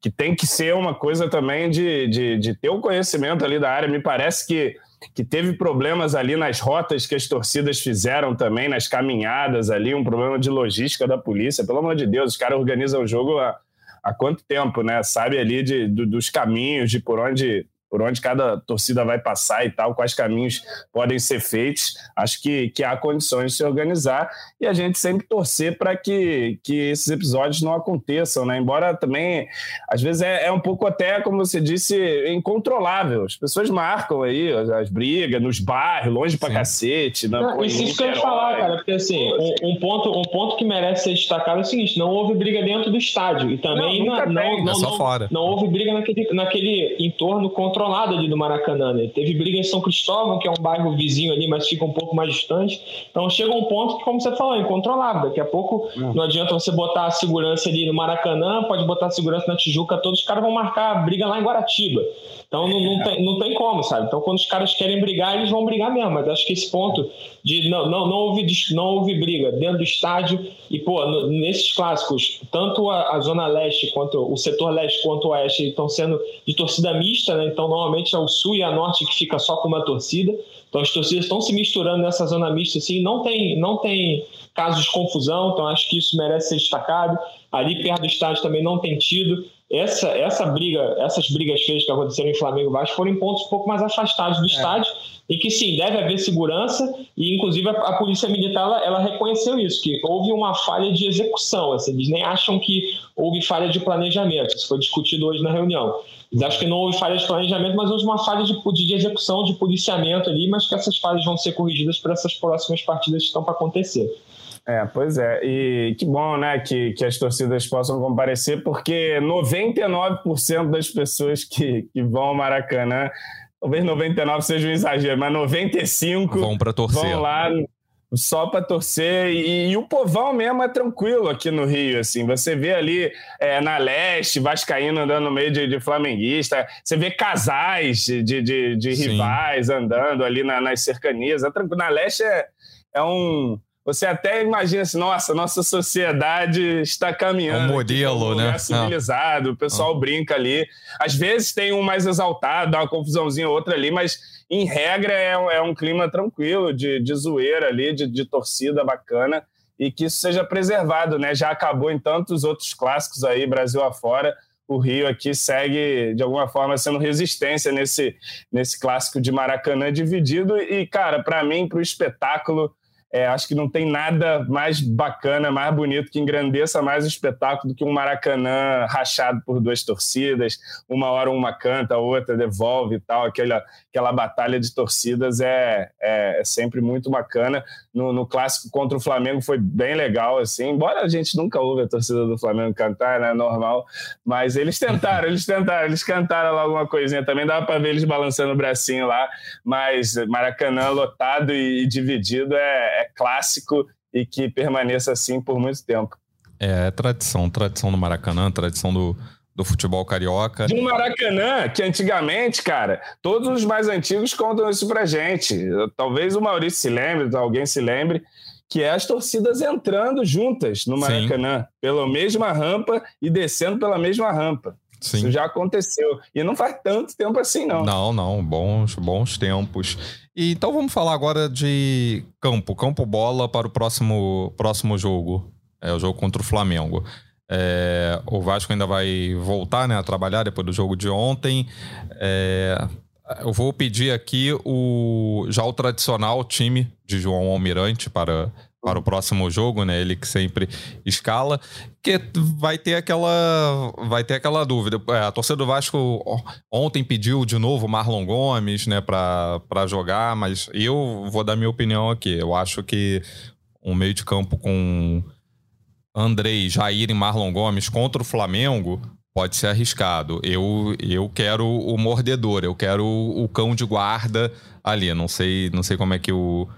que tem que ser uma coisa também de, de, de ter o um conhecimento ali da área. Me parece que, que teve problemas ali nas rotas que as torcidas fizeram também, nas caminhadas ali, um problema de logística da polícia. Pelo amor de Deus, os caras organizam o jogo há, há quanto tempo, né? Sabe ali de, do, dos caminhos, de por onde por onde cada torcida vai passar e tal, quais caminhos podem ser feitos. Acho que, que há condições de se organizar e a gente sempre torcer para que, que esses episódios não aconteçam, né? Embora também, às vezes, é, é um pouco até, como você disse, incontrolável. As pessoas marcam aí as brigas nos bairros, longe pra Sim. cacete. Na, não, isso, isso que eu ia falar, cara, porque assim, um, um, ponto, um ponto que merece ser destacado é o seguinte: não houve briga dentro do estádio e também não, não, não, não, não, fora. não houve briga naquele, naquele entorno controlado controlada ali do Maracanã. Né? Teve briga em São Cristóvão, que é um bairro vizinho ali, mas fica um pouco mais distante. Então chega um ponto que, como você falou, é incontrolável. Daqui a pouco é. não adianta você botar a segurança ali no Maracanã, pode botar a segurança na Tijuca, todos os caras vão marcar a briga lá em Guaratiba. Então não, não, tem, não tem como, sabe? Então quando os caras querem brigar, eles vão brigar mesmo. Mas acho que esse ponto de não, não, não, houve, não houve briga dentro do estádio e, pô, nesses clássicos, tanto a, a, Zona Leste quanto o setor leste quanto o oeste estão sendo de torcida mista, né? Então normalmente é o sul e a norte que fica só com uma torcida. Então as torcidas estão se misturando nessa zona mista, assim, não tem, não tem casos de confusão, então acho que isso merece ser destacado. Ali perto do estádio também não tem tido essa, essa briga, essas brigas feitas que aconteceram em Flamengo e Vasco foram em pontos um pouco mais afastados do é. estádio, e que sim, deve haver segurança, e inclusive a, a Polícia Militar ela, ela, reconheceu isso, que houve uma falha de execução, assim, eles nem acham que houve falha de planejamento, isso foi discutido hoje na reunião. Eles acham que não houve falha de planejamento, mas houve uma falha de, de execução, de policiamento ali, mas que essas falhas vão ser corrigidas para essas próximas partidas que estão para acontecer. É, pois é. E que bom, né, que, que as torcidas possam comparecer, porque 99% das pessoas que, que vão ao Maracanã, talvez 99 seja um exagero, mas 95 vão para torcer. Vão lá só para torcer. E, e, o povão mesmo é tranquilo aqui no Rio. Assim, você vê ali é, na leste, Vascaíno andando no meio de, de flamenguista, você vê casais de, de, de rivais andando ali na, nas cercanias. É tranquilo. Na leste é, é um você até imagina assim, nossa, nossa sociedade está caminhando. É um modelo, um né? Civilizado, o pessoal ah. brinca ali. Às vezes tem um mais exaltado, dá uma confusãozinha outra ali, mas em regra é, é um clima tranquilo, de, de zoeira ali, de, de torcida bacana, e que isso seja preservado, né? Já acabou em tantos outros clássicos aí, Brasil afora. O Rio aqui segue, de alguma forma, sendo resistência nesse, nesse clássico de Maracanã dividido. E, cara, para mim, para o espetáculo, é, acho que não tem nada mais bacana, mais bonito, que engrandeça mais o espetáculo do que um Maracanã rachado por duas torcidas. Uma hora uma canta, a outra devolve e tal. Aquela, aquela batalha de torcidas é, é, é sempre muito bacana. No, no, clássico contra o Flamengo foi bem legal, assim. Embora a gente nunca ouve a torcida do Flamengo cantar, né? Normal. Mas eles tentaram, eles tentaram, eles cantaram lá alguma coisinha. Também dava para ver eles balançando o bracinho lá. Mas Maracanã lotado e dividido é, é clássico e que permaneça assim por muito tempo. É, é tradição, tradição do Maracanã, tradição do, do futebol carioca. Do Maracanã, que antigamente, cara, todos os mais antigos contam isso pra gente. Talvez o Maurício se lembre, alguém se lembre, que é as torcidas entrando juntas no Maracanã, Sim. pela mesma rampa e descendo pela mesma rampa. Sim. Isso já aconteceu. E não faz tanto tempo assim, não. Não, não. Bons, bons tempos. E, então vamos falar agora de campo. Campo bola para o próximo, próximo jogo. É o jogo contra o Flamengo. É, o Vasco ainda vai voltar né, a trabalhar depois do jogo de ontem. É, eu vou pedir aqui o já o tradicional time de João Almirante para para o próximo jogo, né? Ele que sempre escala, que vai ter aquela vai ter aquela dúvida. É, a torcida do Vasco ontem pediu de novo Marlon Gomes, né, para jogar, mas eu vou dar minha opinião aqui. Eu acho que um meio de campo com Andrei, Jair e Marlon Gomes contra o Flamengo pode ser arriscado. Eu, eu quero o mordedor, eu quero o, cão de guarda ali. Não sei, não sei como é que o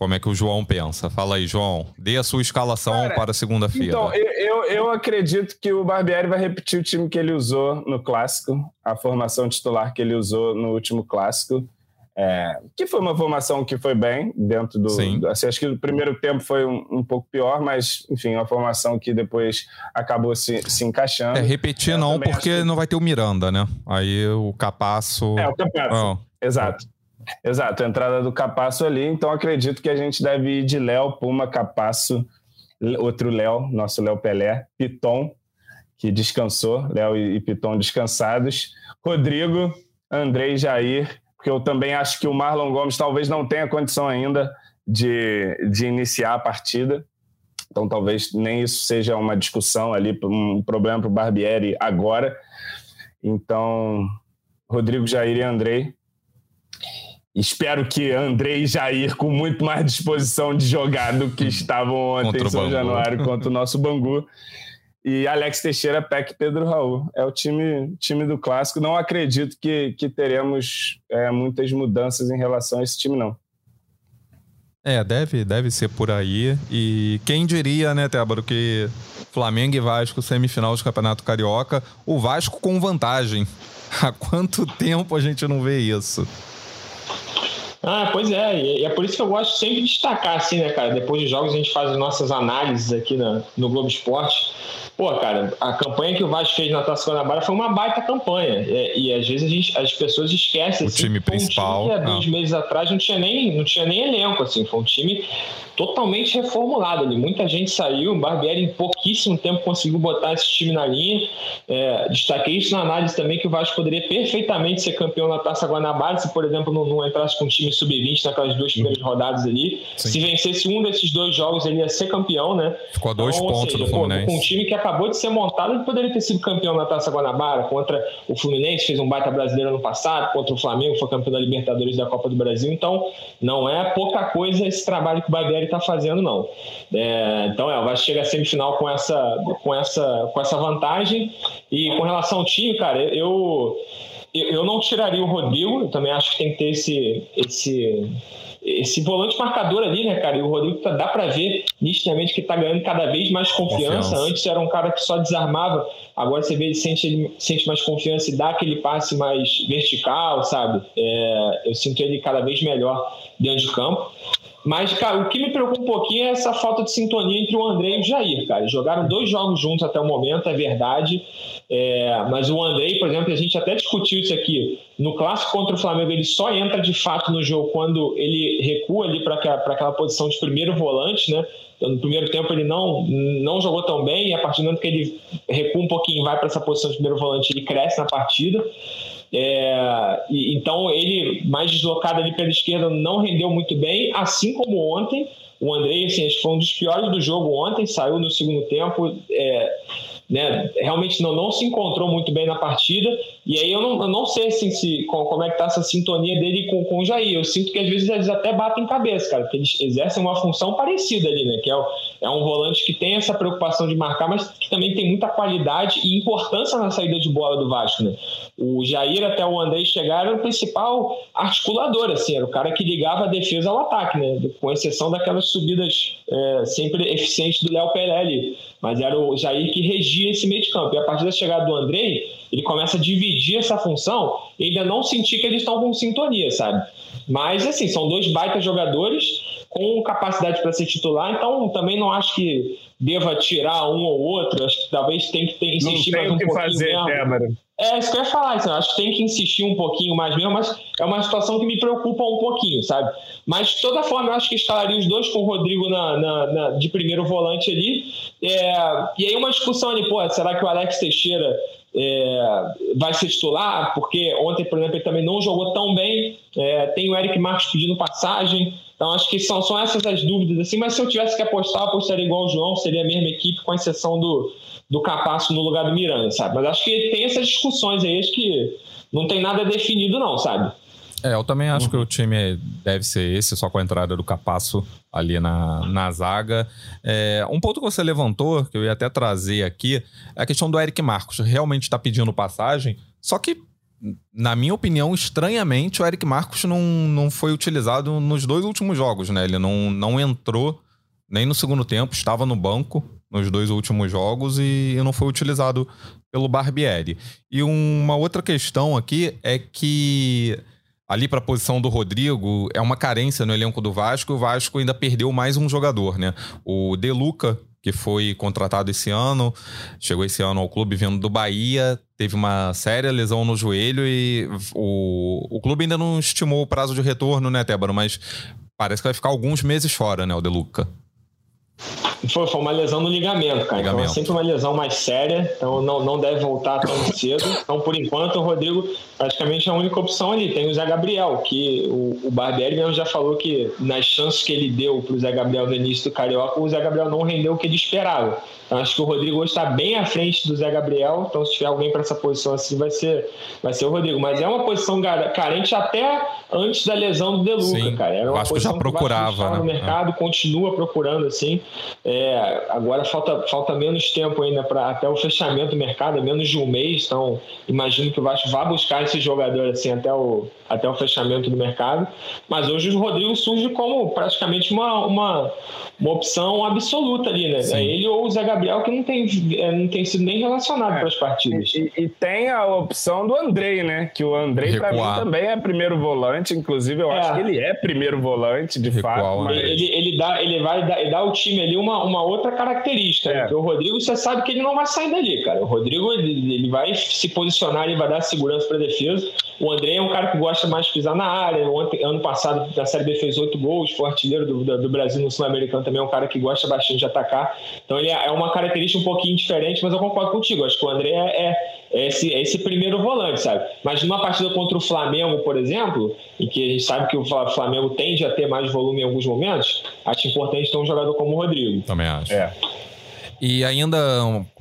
como é que o João pensa? Fala aí, João. Dê a sua escalação Cara, para segunda-feira. Então, eu, eu acredito que o Barbieri vai repetir o time que ele usou no clássico, a formação titular que ele usou no último clássico. É, que foi uma formação que foi bem dentro do. Sim. Assim, acho que o primeiro tempo foi um, um, pouco pior, mas, enfim, uma formação que depois acabou se, se encaixando. É, repetir não, porque que... não vai ter o Miranda, né? Aí o Capasso. É, o Capasso. Oh. Exato. Exato, a entrada do Capasso ali, então acredito que a gente deve ir de Léo, Puma, Capasso, outro Léo, nosso Léo Pelé, Piton, que descansou, Léo e Piton descansados, Rodrigo, Andrei Jair, porque eu também acho que o Marlon Gomes talvez não tenha condição ainda de, de iniciar a partida, então talvez nem isso seja uma discussão ali, um problema para o Barbieri agora. Então, Rodrigo, Jair e Andrei, Espero que André e Jair, com muito mais disposição de jogar do que estavam ontem em São Januário contra o nosso Bangu. E Alex Teixeira, Peck Pedro Raul. É o time, time do clássico. Não acredito que, que teremos é, muitas mudanças em relação a esse time, não. É, deve, deve ser por aí. E quem diria, né, Tébaro, que Flamengo e Vasco, semifinal de Campeonato Carioca, o Vasco com vantagem. Há quanto tempo a gente não vê isso? Ah, pois é, e é por isso que eu gosto sempre de destacar, assim, né, cara? Depois dos jogos a gente faz as nossas análises aqui na, no Globo Esporte. Pô, cara, a campanha que o Vasco fez na Taça Guanabara foi uma baita campanha. E, e às vezes gente, as pessoas esquecem. O assim, time principal. Um time que, há ah. meses atrás não tinha, nem, não tinha nem elenco, assim. Foi um time totalmente reformulado ali. Muita gente saiu, o Barbieri em pouquíssimo tempo conseguiu botar esse time na linha. É, destaquei isso na análise também que o Vasco poderia perfeitamente ser campeão na Taça Guanabara se, por exemplo, não, não entrasse com um time sub-20 naquelas duas primeiras rodadas ali. Sim. Se vencesse um desses dois jogos, ele ia ser campeão, né? Ficou a dois então, pontos seja, do Fluminense. Com um time que acabou de ser montado, ele poderia ter sido campeão na Taça Guanabara contra o Fluminense, fez um baita brasileiro no passado, contra o Flamengo, foi campeão da Libertadores da Copa do Brasil. Então, não é pouca coisa esse trabalho que o Barbieri está fazendo, não. É, então, é, o Vasco chega à semifinal com essa, com, essa, com essa vantagem. E com relação ao time, cara, eu, eu não tiraria o Rodrigo, eu também acho que tem que ter esse, esse esse volante marcador ali, né, cara? E o Rodrigo tá, dá para ver nitidamente que tá ganhando cada vez mais confiança. confiança. Antes era um cara que só desarmava, agora você vê ele sente, ele sente mais confiança e dá aquele passe mais vertical, sabe? É, eu sinto ele cada vez melhor dentro de campo. Mas, cara, o que me preocupa um pouquinho é essa falta de sintonia entre o André e o Jair, cara. Jogaram dois jogos juntos até o momento, é verdade. É, mas o Andrei, por exemplo, a gente até discutiu isso aqui. No clássico contra o Flamengo, ele só entra de fato no jogo quando ele recua ali para aquela posição de primeiro volante, né? Então, no primeiro tempo ele não, não jogou tão bem, e a partir do momento que ele recua um pouquinho e vai para essa posição de primeiro volante, ele cresce na partida. É, e, então ele, mais deslocado ali pela esquerda, não rendeu muito bem, assim como ontem. O Andrei, assim, foi um dos piores do jogo ontem, saiu no segundo tempo. É, né, realmente não, não se encontrou muito bem na partida. E aí eu não, eu não sei assim, se, como é que tá essa sintonia dele com, com o Jair. Eu sinto que às vezes eles até batem cabeça, cara, porque eles exercem uma função parecida ali, né? Que é, é um volante que tem essa preocupação de marcar, mas que também tem muita qualidade e importância na saída de bola do Vasco, né? O Jair até o André chegar era o principal articulador, assim, era o cara que ligava a defesa ao ataque, né? Com exceção daquelas subidas é, sempre eficientes do Léo Pelé ali. Mas era o Jair que regia esse meio de campo. E a partir da chegada do Andrei, ele começa a dividir essa função e ainda não sentir que eles estão com sintonia, sabe? Mas, assim, são dois baitas jogadores com capacidade para ser titular, então também não acho que deva tirar um ou outro. Acho que talvez tem que ter, insistir mais um que pouquinho fazer, mesmo. É, isso que eu ia falar, assim, acho que tem que insistir um pouquinho mais mesmo, mas é uma situação que me preocupa um pouquinho, sabe? Mas, de toda forma, eu acho que escalaria os dois com o Rodrigo na, na, na de primeiro volante ali. É, e aí uma discussão ali, pô, será que o Alex Teixeira é, vai ser titular? Porque ontem, por exemplo, ele também não jogou tão bem. É, tem o Eric Marques pedindo passagem. Então, acho que são, são essas as dúvidas, assim. Mas se eu tivesse que apostar, eu apostaria igual o João, seria a mesma equipe, com exceção do, do Capasso no lugar do Miranda, sabe? Mas acho que tem essas discussões aí, acho que não tem nada definido, não, sabe? É, eu também acho que o time deve ser esse, só com a entrada do Capasso ali na, na zaga. É, um ponto que você levantou, que eu ia até trazer aqui, é a questão do Eric Marcos. Realmente está pedindo passagem, só que, na minha opinião, estranhamente, o Eric Marcos não, não foi utilizado nos dois últimos jogos, né? Ele não, não entrou nem no segundo tempo, estava no banco nos dois últimos jogos e não foi utilizado pelo Barbieri. E uma outra questão aqui é que ali para a posição do Rodrigo é uma carência no elenco do Vasco. O Vasco ainda perdeu mais um jogador, né? O Deluca, que foi contratado esse ano, chegou esse ano ao clube vindo do Bahia, teve uma séria lesão no joelho e o, o clube ainda não estimou o prazo de retorno, né, Tébaro? Mas parece que vai ficar alguns meses fora, né, o Deluca. Foi, foi uma lesão no ligamento, cara. Ligamento. Então é sempre uma lesão mais séria, então não, não deve voltar tão cedo. Então, por enquanto, o Rodrigo praticamente é a única opção ali. Tem o Zé Gabriel, que o, o Barbieri mesmo já falou que nas chances que ele deu para o Zé Gabriel no início do Carioca, o Zé Gabriel não rendeu o que ele esperava. Então, acho que o Rodrigo hoje está bem à frente do Zé Gabriel, então se tiver alguém para essa posição assim, vai ser, vai ser o Rodrigo. Mas é uma posição carente até antes da lesão do Sim, cara. Era uma posição já procurava que né? no mercado, é. continua procurando assim. É, agora falta, falta menos tempo ainda para até o fechamento do mercado, é menos de um mês, então imagino que o Vasco vá buscar esse jogador assim até o, até o fechamento do mercado. Mas hoje o Rodrigo surge como praticamente uma, uma, uma opção absoluta ali, né? É ele ou o Zé Gabriel que não tem, é, não tem sido nem relacionado é. para as partidas. E, e, tem a opção do Andrei, né? Que o Andrei, para mim, também é primeiro volante. Inclusive, eu é. acho que ele é primeiro volante, de Recuar fato. Mas... Ele, ele, dá, ele vai dar, ele dá ao time ali uma, uma outra característica. Né? Porque o Rodrigo, você sabe que ele não vai sair dali, cara. O Rodrigo, ele, ele vai se posicionar, ele vai dar segurança para a defesa. O André é um cara que gosta mais de pisar na área. Ontem, ano passado, na Série B, fez oito gols, foi artilheiro do, do, do Brasil no Sul-Americano também. É um cara que gosta bastante de atacar. Então, ele é, é uma característica um pouquinho diferente, mas eu concordo contigo. Acho que o André é, é, é esse, é esse primeiro volante, sabe? Mas numa partida contra o Flamengo, por exemplo, em que a gente sabe que o Flamengo tende a ter mais volume em alguns momentos, acho importante ter um jogador como o Rodrigo. Também acho. É. E ainda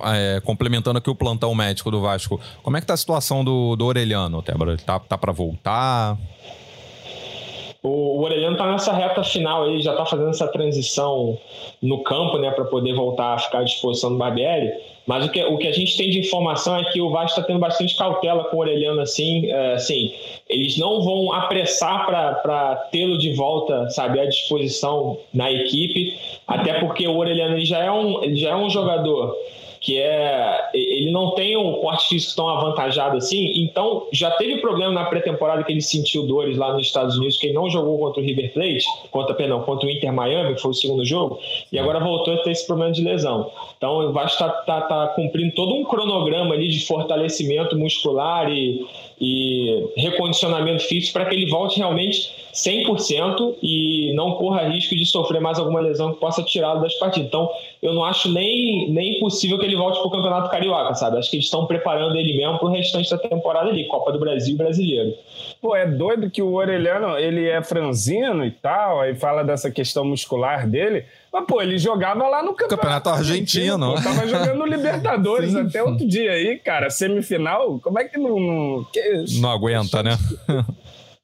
é, complementando aqui o plantão médico do Vasco, como é que tá a situação do, do Orelhano, Tébora? Tá, tá para voltar? O, o Orelhano está nessa reta final aí, já está fazendo essa transição no campo, né, para poder voltar a ficar à disposição do Barbieri. Mas o que, o que a gente tem de informação é que o Vasco está tendo bastante cautela com o Orelhano assim, é, assim eles não vão apressar para tê-lo de volta, sabe, à disposição na equipe, até porque o Orelhano ele já é um, ele já é um jogador que é ele não tem um porte físico tão avantajado assim, então já teve problema na pré-temporada que ele sentiu dores lá nos Estados Unidos, que ele não jogou contra o River Plate, contra, perdão, contra o Inter Miami, que foi o segundo jogo, e agora voltou a ter esse problema de lesão. Então o Vasco está tá, tá cumprindo todo um cronograma ali de fortalecimento muscular e, e recondicionamento físico para que ele volte realmente 100% e não corra risco de sofrer mais alguma lesão que possa tirá-lo das partidas. Então, eu não acho nem, nem possível que ele volte para o Campeonato Carioca, sabe? Acho que eles estão preparando ele mesmo para o restante da temporada ali, Copa do Brasil e Brasileiro. Pô, é doido que o Orelhano, ele é franzino e tal, aí fala dessa questão muscular dele, mas, pô, ele jogava lá no Campeonato, campeonato Argentino. Pô, tava jogando Libertadores Sim. até outro dia aí, cara, semifinal, como é que não... Não, que... não aguenta, né?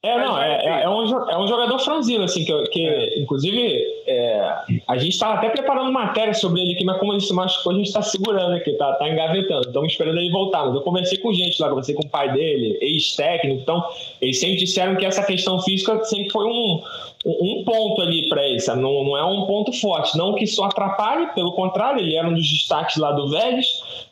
É, não, é, é, é, um, é um jogador franzino, assim, que, que é. inclusive é, a gente estava até preparando matéria sobre ele aqui, mas como ele se machucou, a gente está segurando aqui, tá, tá engavetando, estamos esperando ele voltar. Mas eu conversei com gente lá, conversei com o pai dele, ex-técnico, então eles sempre disseram que essa questão física sempre foi um, um ponto ali para ele, sabe? Não, não é um ponto forte. Não que isso atrapalhe, pelo contrário, ele era um dos destaques lá do Vélez,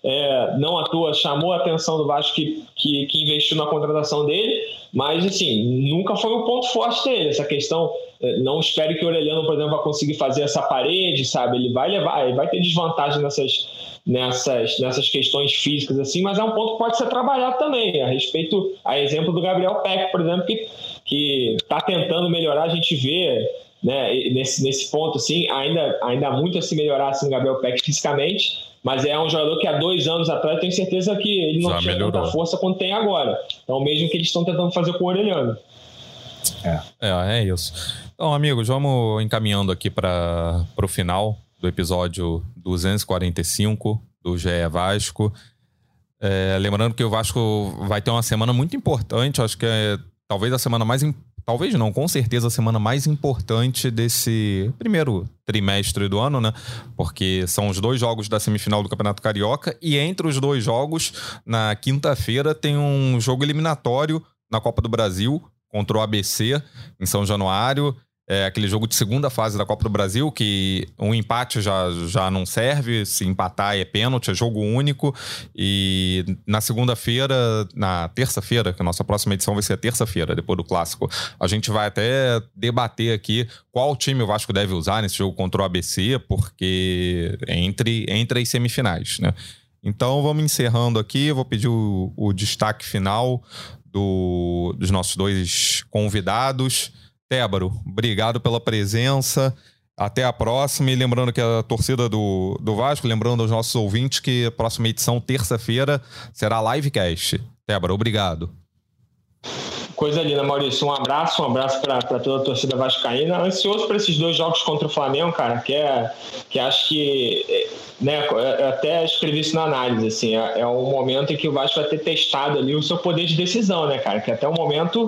é, não à toa chamou a atenção do Vasco que, que, que investiu na contratação dele mas, assim, nunca foi o ponto forte dele. Essa questão, é, não espere que o Orelhano, por exemplo, vá conseguir fazer essa parede, sabe? Ele vai levar, ele vai ter desvantagem nessas, nessas, nessas questões físicas, assim, mas é um ponto que pode ser trabalhado também. A respeito, a exemplo do Gabriel Peck, por exemplo, que está tentando melhorar, a gente vê né, nesse, nesse ponto, assim, ainda, ainda há muito a se melhorar assim, o Gabriel Peck fisicamente, mas é um jogador que há dois anos atrás eu tenho certeza que ele não Já tinha melhorou. tanta força quanto tem agora. Então, mesmo que eles estão tentando fazer com o Orelhano. É. é, é isso. Então, amigos, vamos encaminhando aqui para o final do episódio 245 do GE Vasco. É, lembrando que o Vasco vai ter uma semana muito importante, acho que é talvez a semana mais talvez não, com certeza a semana mais importante desse primeiro trimestre do ano, né? Porque são os dois jogos da semifinal do Campeonato Carioca e entre os dois jogos, na quinta-feira, tem um jogo eliminatório na Copa do Brasil contra o ABC em São Januário. É aquele jogo de segunda fase da Copa do Brasil, que um empate já, já não serve, se empatar é pênalti, é jogo único. E na segunda-feira, na terça-feira, que a nossa próxima edição vai ser terça-feira, depois do clássico, a gente vai até debater aqui qual time o Vasco deve usar nesse jogo contra o ABC, porque entre, entre as semifinais, né? Então vamos encerrando aqui, vou pedir o, o destaque final do, dos nossos dois convidados. Tébaro, obrigado pela presença. Até a próxima. E lembrando que a torcida do, do Vasco, lembrando aos nossos ouvintes que a próxima edição, terça-feira, será livecast. Tébaro, obrigado. Coisa linda, Maurício. Um abraço, um abraço para toda a torcida vascaína. Ansioso para esses dois jogos contra o Flamengo, cara, que, é, que acho que né, eu até escrevi isso na análise, assim, é, é um momento em que o Vasco vai ter testado ali o seu poder de decisão, né, cara? Que até o momento,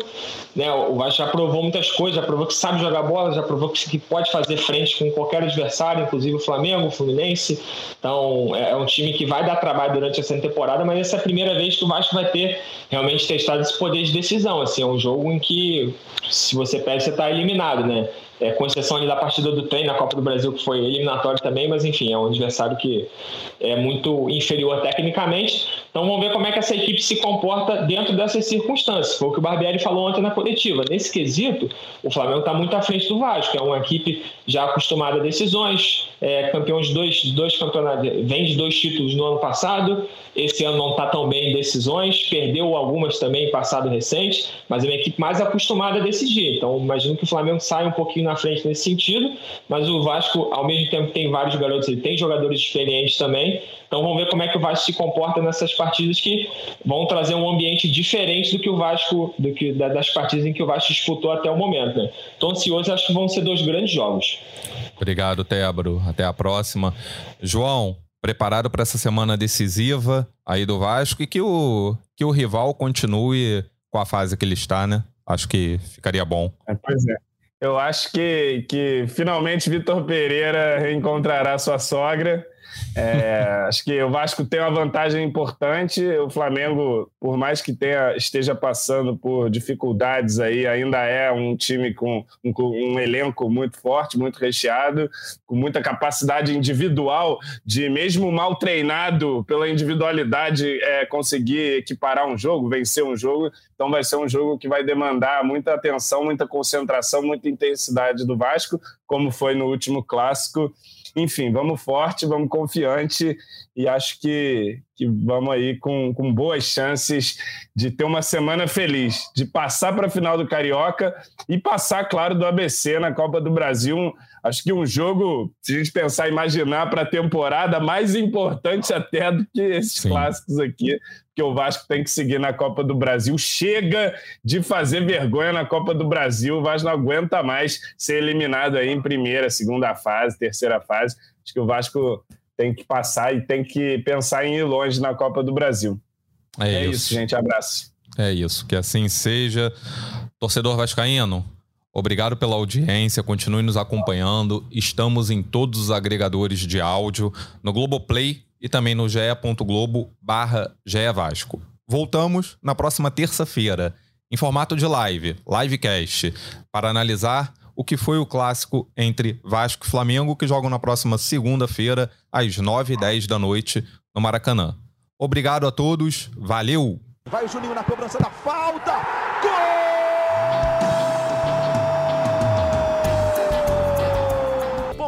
né, o Vasco já provou muitas coisas, já provou que sabe jogar bola, já provou que, que pode fazer frente com qualquer adversário, inclusive o Flamengo, o Fluminense. Então, é, é um time que vai dar trabalho durante essa temporada, mas essa é a primeira vez que o Vasco vai ter realmente testado esse poder de decisão, assim, é um jogo em que se você perde, você está eliminado, né? é, com exceção ali da partida do trem na Copa do Brasil, que foi eliminatório também, mas enfim, é um adversário que é muito inferior tecnicamente. Então vamos ver como é que essa equipe se comporta dentro dessas circunstâncias. Foi o que o Barbieri falou ontem na coletiva. Nesse quesito, o Flamengo está muito à frente do Vasco, é uma equipe já acostumada a decisões, é, campeão de dois, dois campeonatos, vem de dois títulos no ano passado, esse ano não está tão bem em decisões, perdeu algumas também em passado recente, mas é uma equipe mais acostumada a decidir. Então, imagino que o Flamengo saia um pouquinho na frente nesse sentido, mas o Vasco, ao mesmo tempo, tem vários garotos, ele tem jogadores experientes também. Então, vamos ver como é que o Vasco se comporta nessas partidas que vão trazer um ambiente diferente do que o Vasco, do que das partidas em que o Vasco disputou até o momento. Né? Estou ansioso, acho que vão ser dois grandes jogos. Obrigado, Tébaro. Até a próxima. João, preparado para essa semana decisiva aí do Vasco e que o, que o rival continue com a fase que ele está, né? Acho que ficaria bom. É, pois é. Eu acho que, que finalmente Vitor Pereira reencontrará sua sogra. É, acho que o Vasco tem uma vantagem importante. O Flamengo, por mais que tenha, esteja passando por dificuldades aí, ainda é um time com um, um, elenco muito forte, muito recheado, com muita capacidade individual de, mesmo mal treinado pela individualidade, é, conseguir equiparar um jogo, vencer um jogo. Então vai ser um jogo que vai demandar muita atenção, muita concentração, muita intensidade do Vasco, como foi no último clássico. Enfim, vamos forte, vamos confiante e acho que, que vamos aí com, com boas chances de ter uma semana feliz, de passar para a final do Carioca e passar, claro, do ABC na Copa do Brasil. Acho que um jogo, se a gente pensar, imaginar para a temporada, mais importante até do que esses Sim. clássicos aqui, que o Vasco tem que seguir na Copa do Brasil. Chega de fazer vergonha na Copa do Brasil. O Vasco não aguenta mais ser eliminado aí em primeira, segunda fase, terceira fase. Acho que o Vasco tem que passar e tem que pensar em ir longe na Copa do Brasil. É, é isso. isso, gente. Abraço. É isso. Que assim seja. Torcedor Vascaíno, Obrigado pela audiência, continue nos acompanhando. Estamos em todos os agregadores de áudio, no Globoplay e também no ge.globo barra Vasco. Voltamos na próxima terça-feira, em formato de live, livecast, para analisar o que foi o clássico entre Vasco e Flamengo, que jogam na próxima segunda-feira, às 9h10 da noite, no Maracanã. Obrigado a todos, valeu! Vai o Juninho na cobrança da falta! Gol!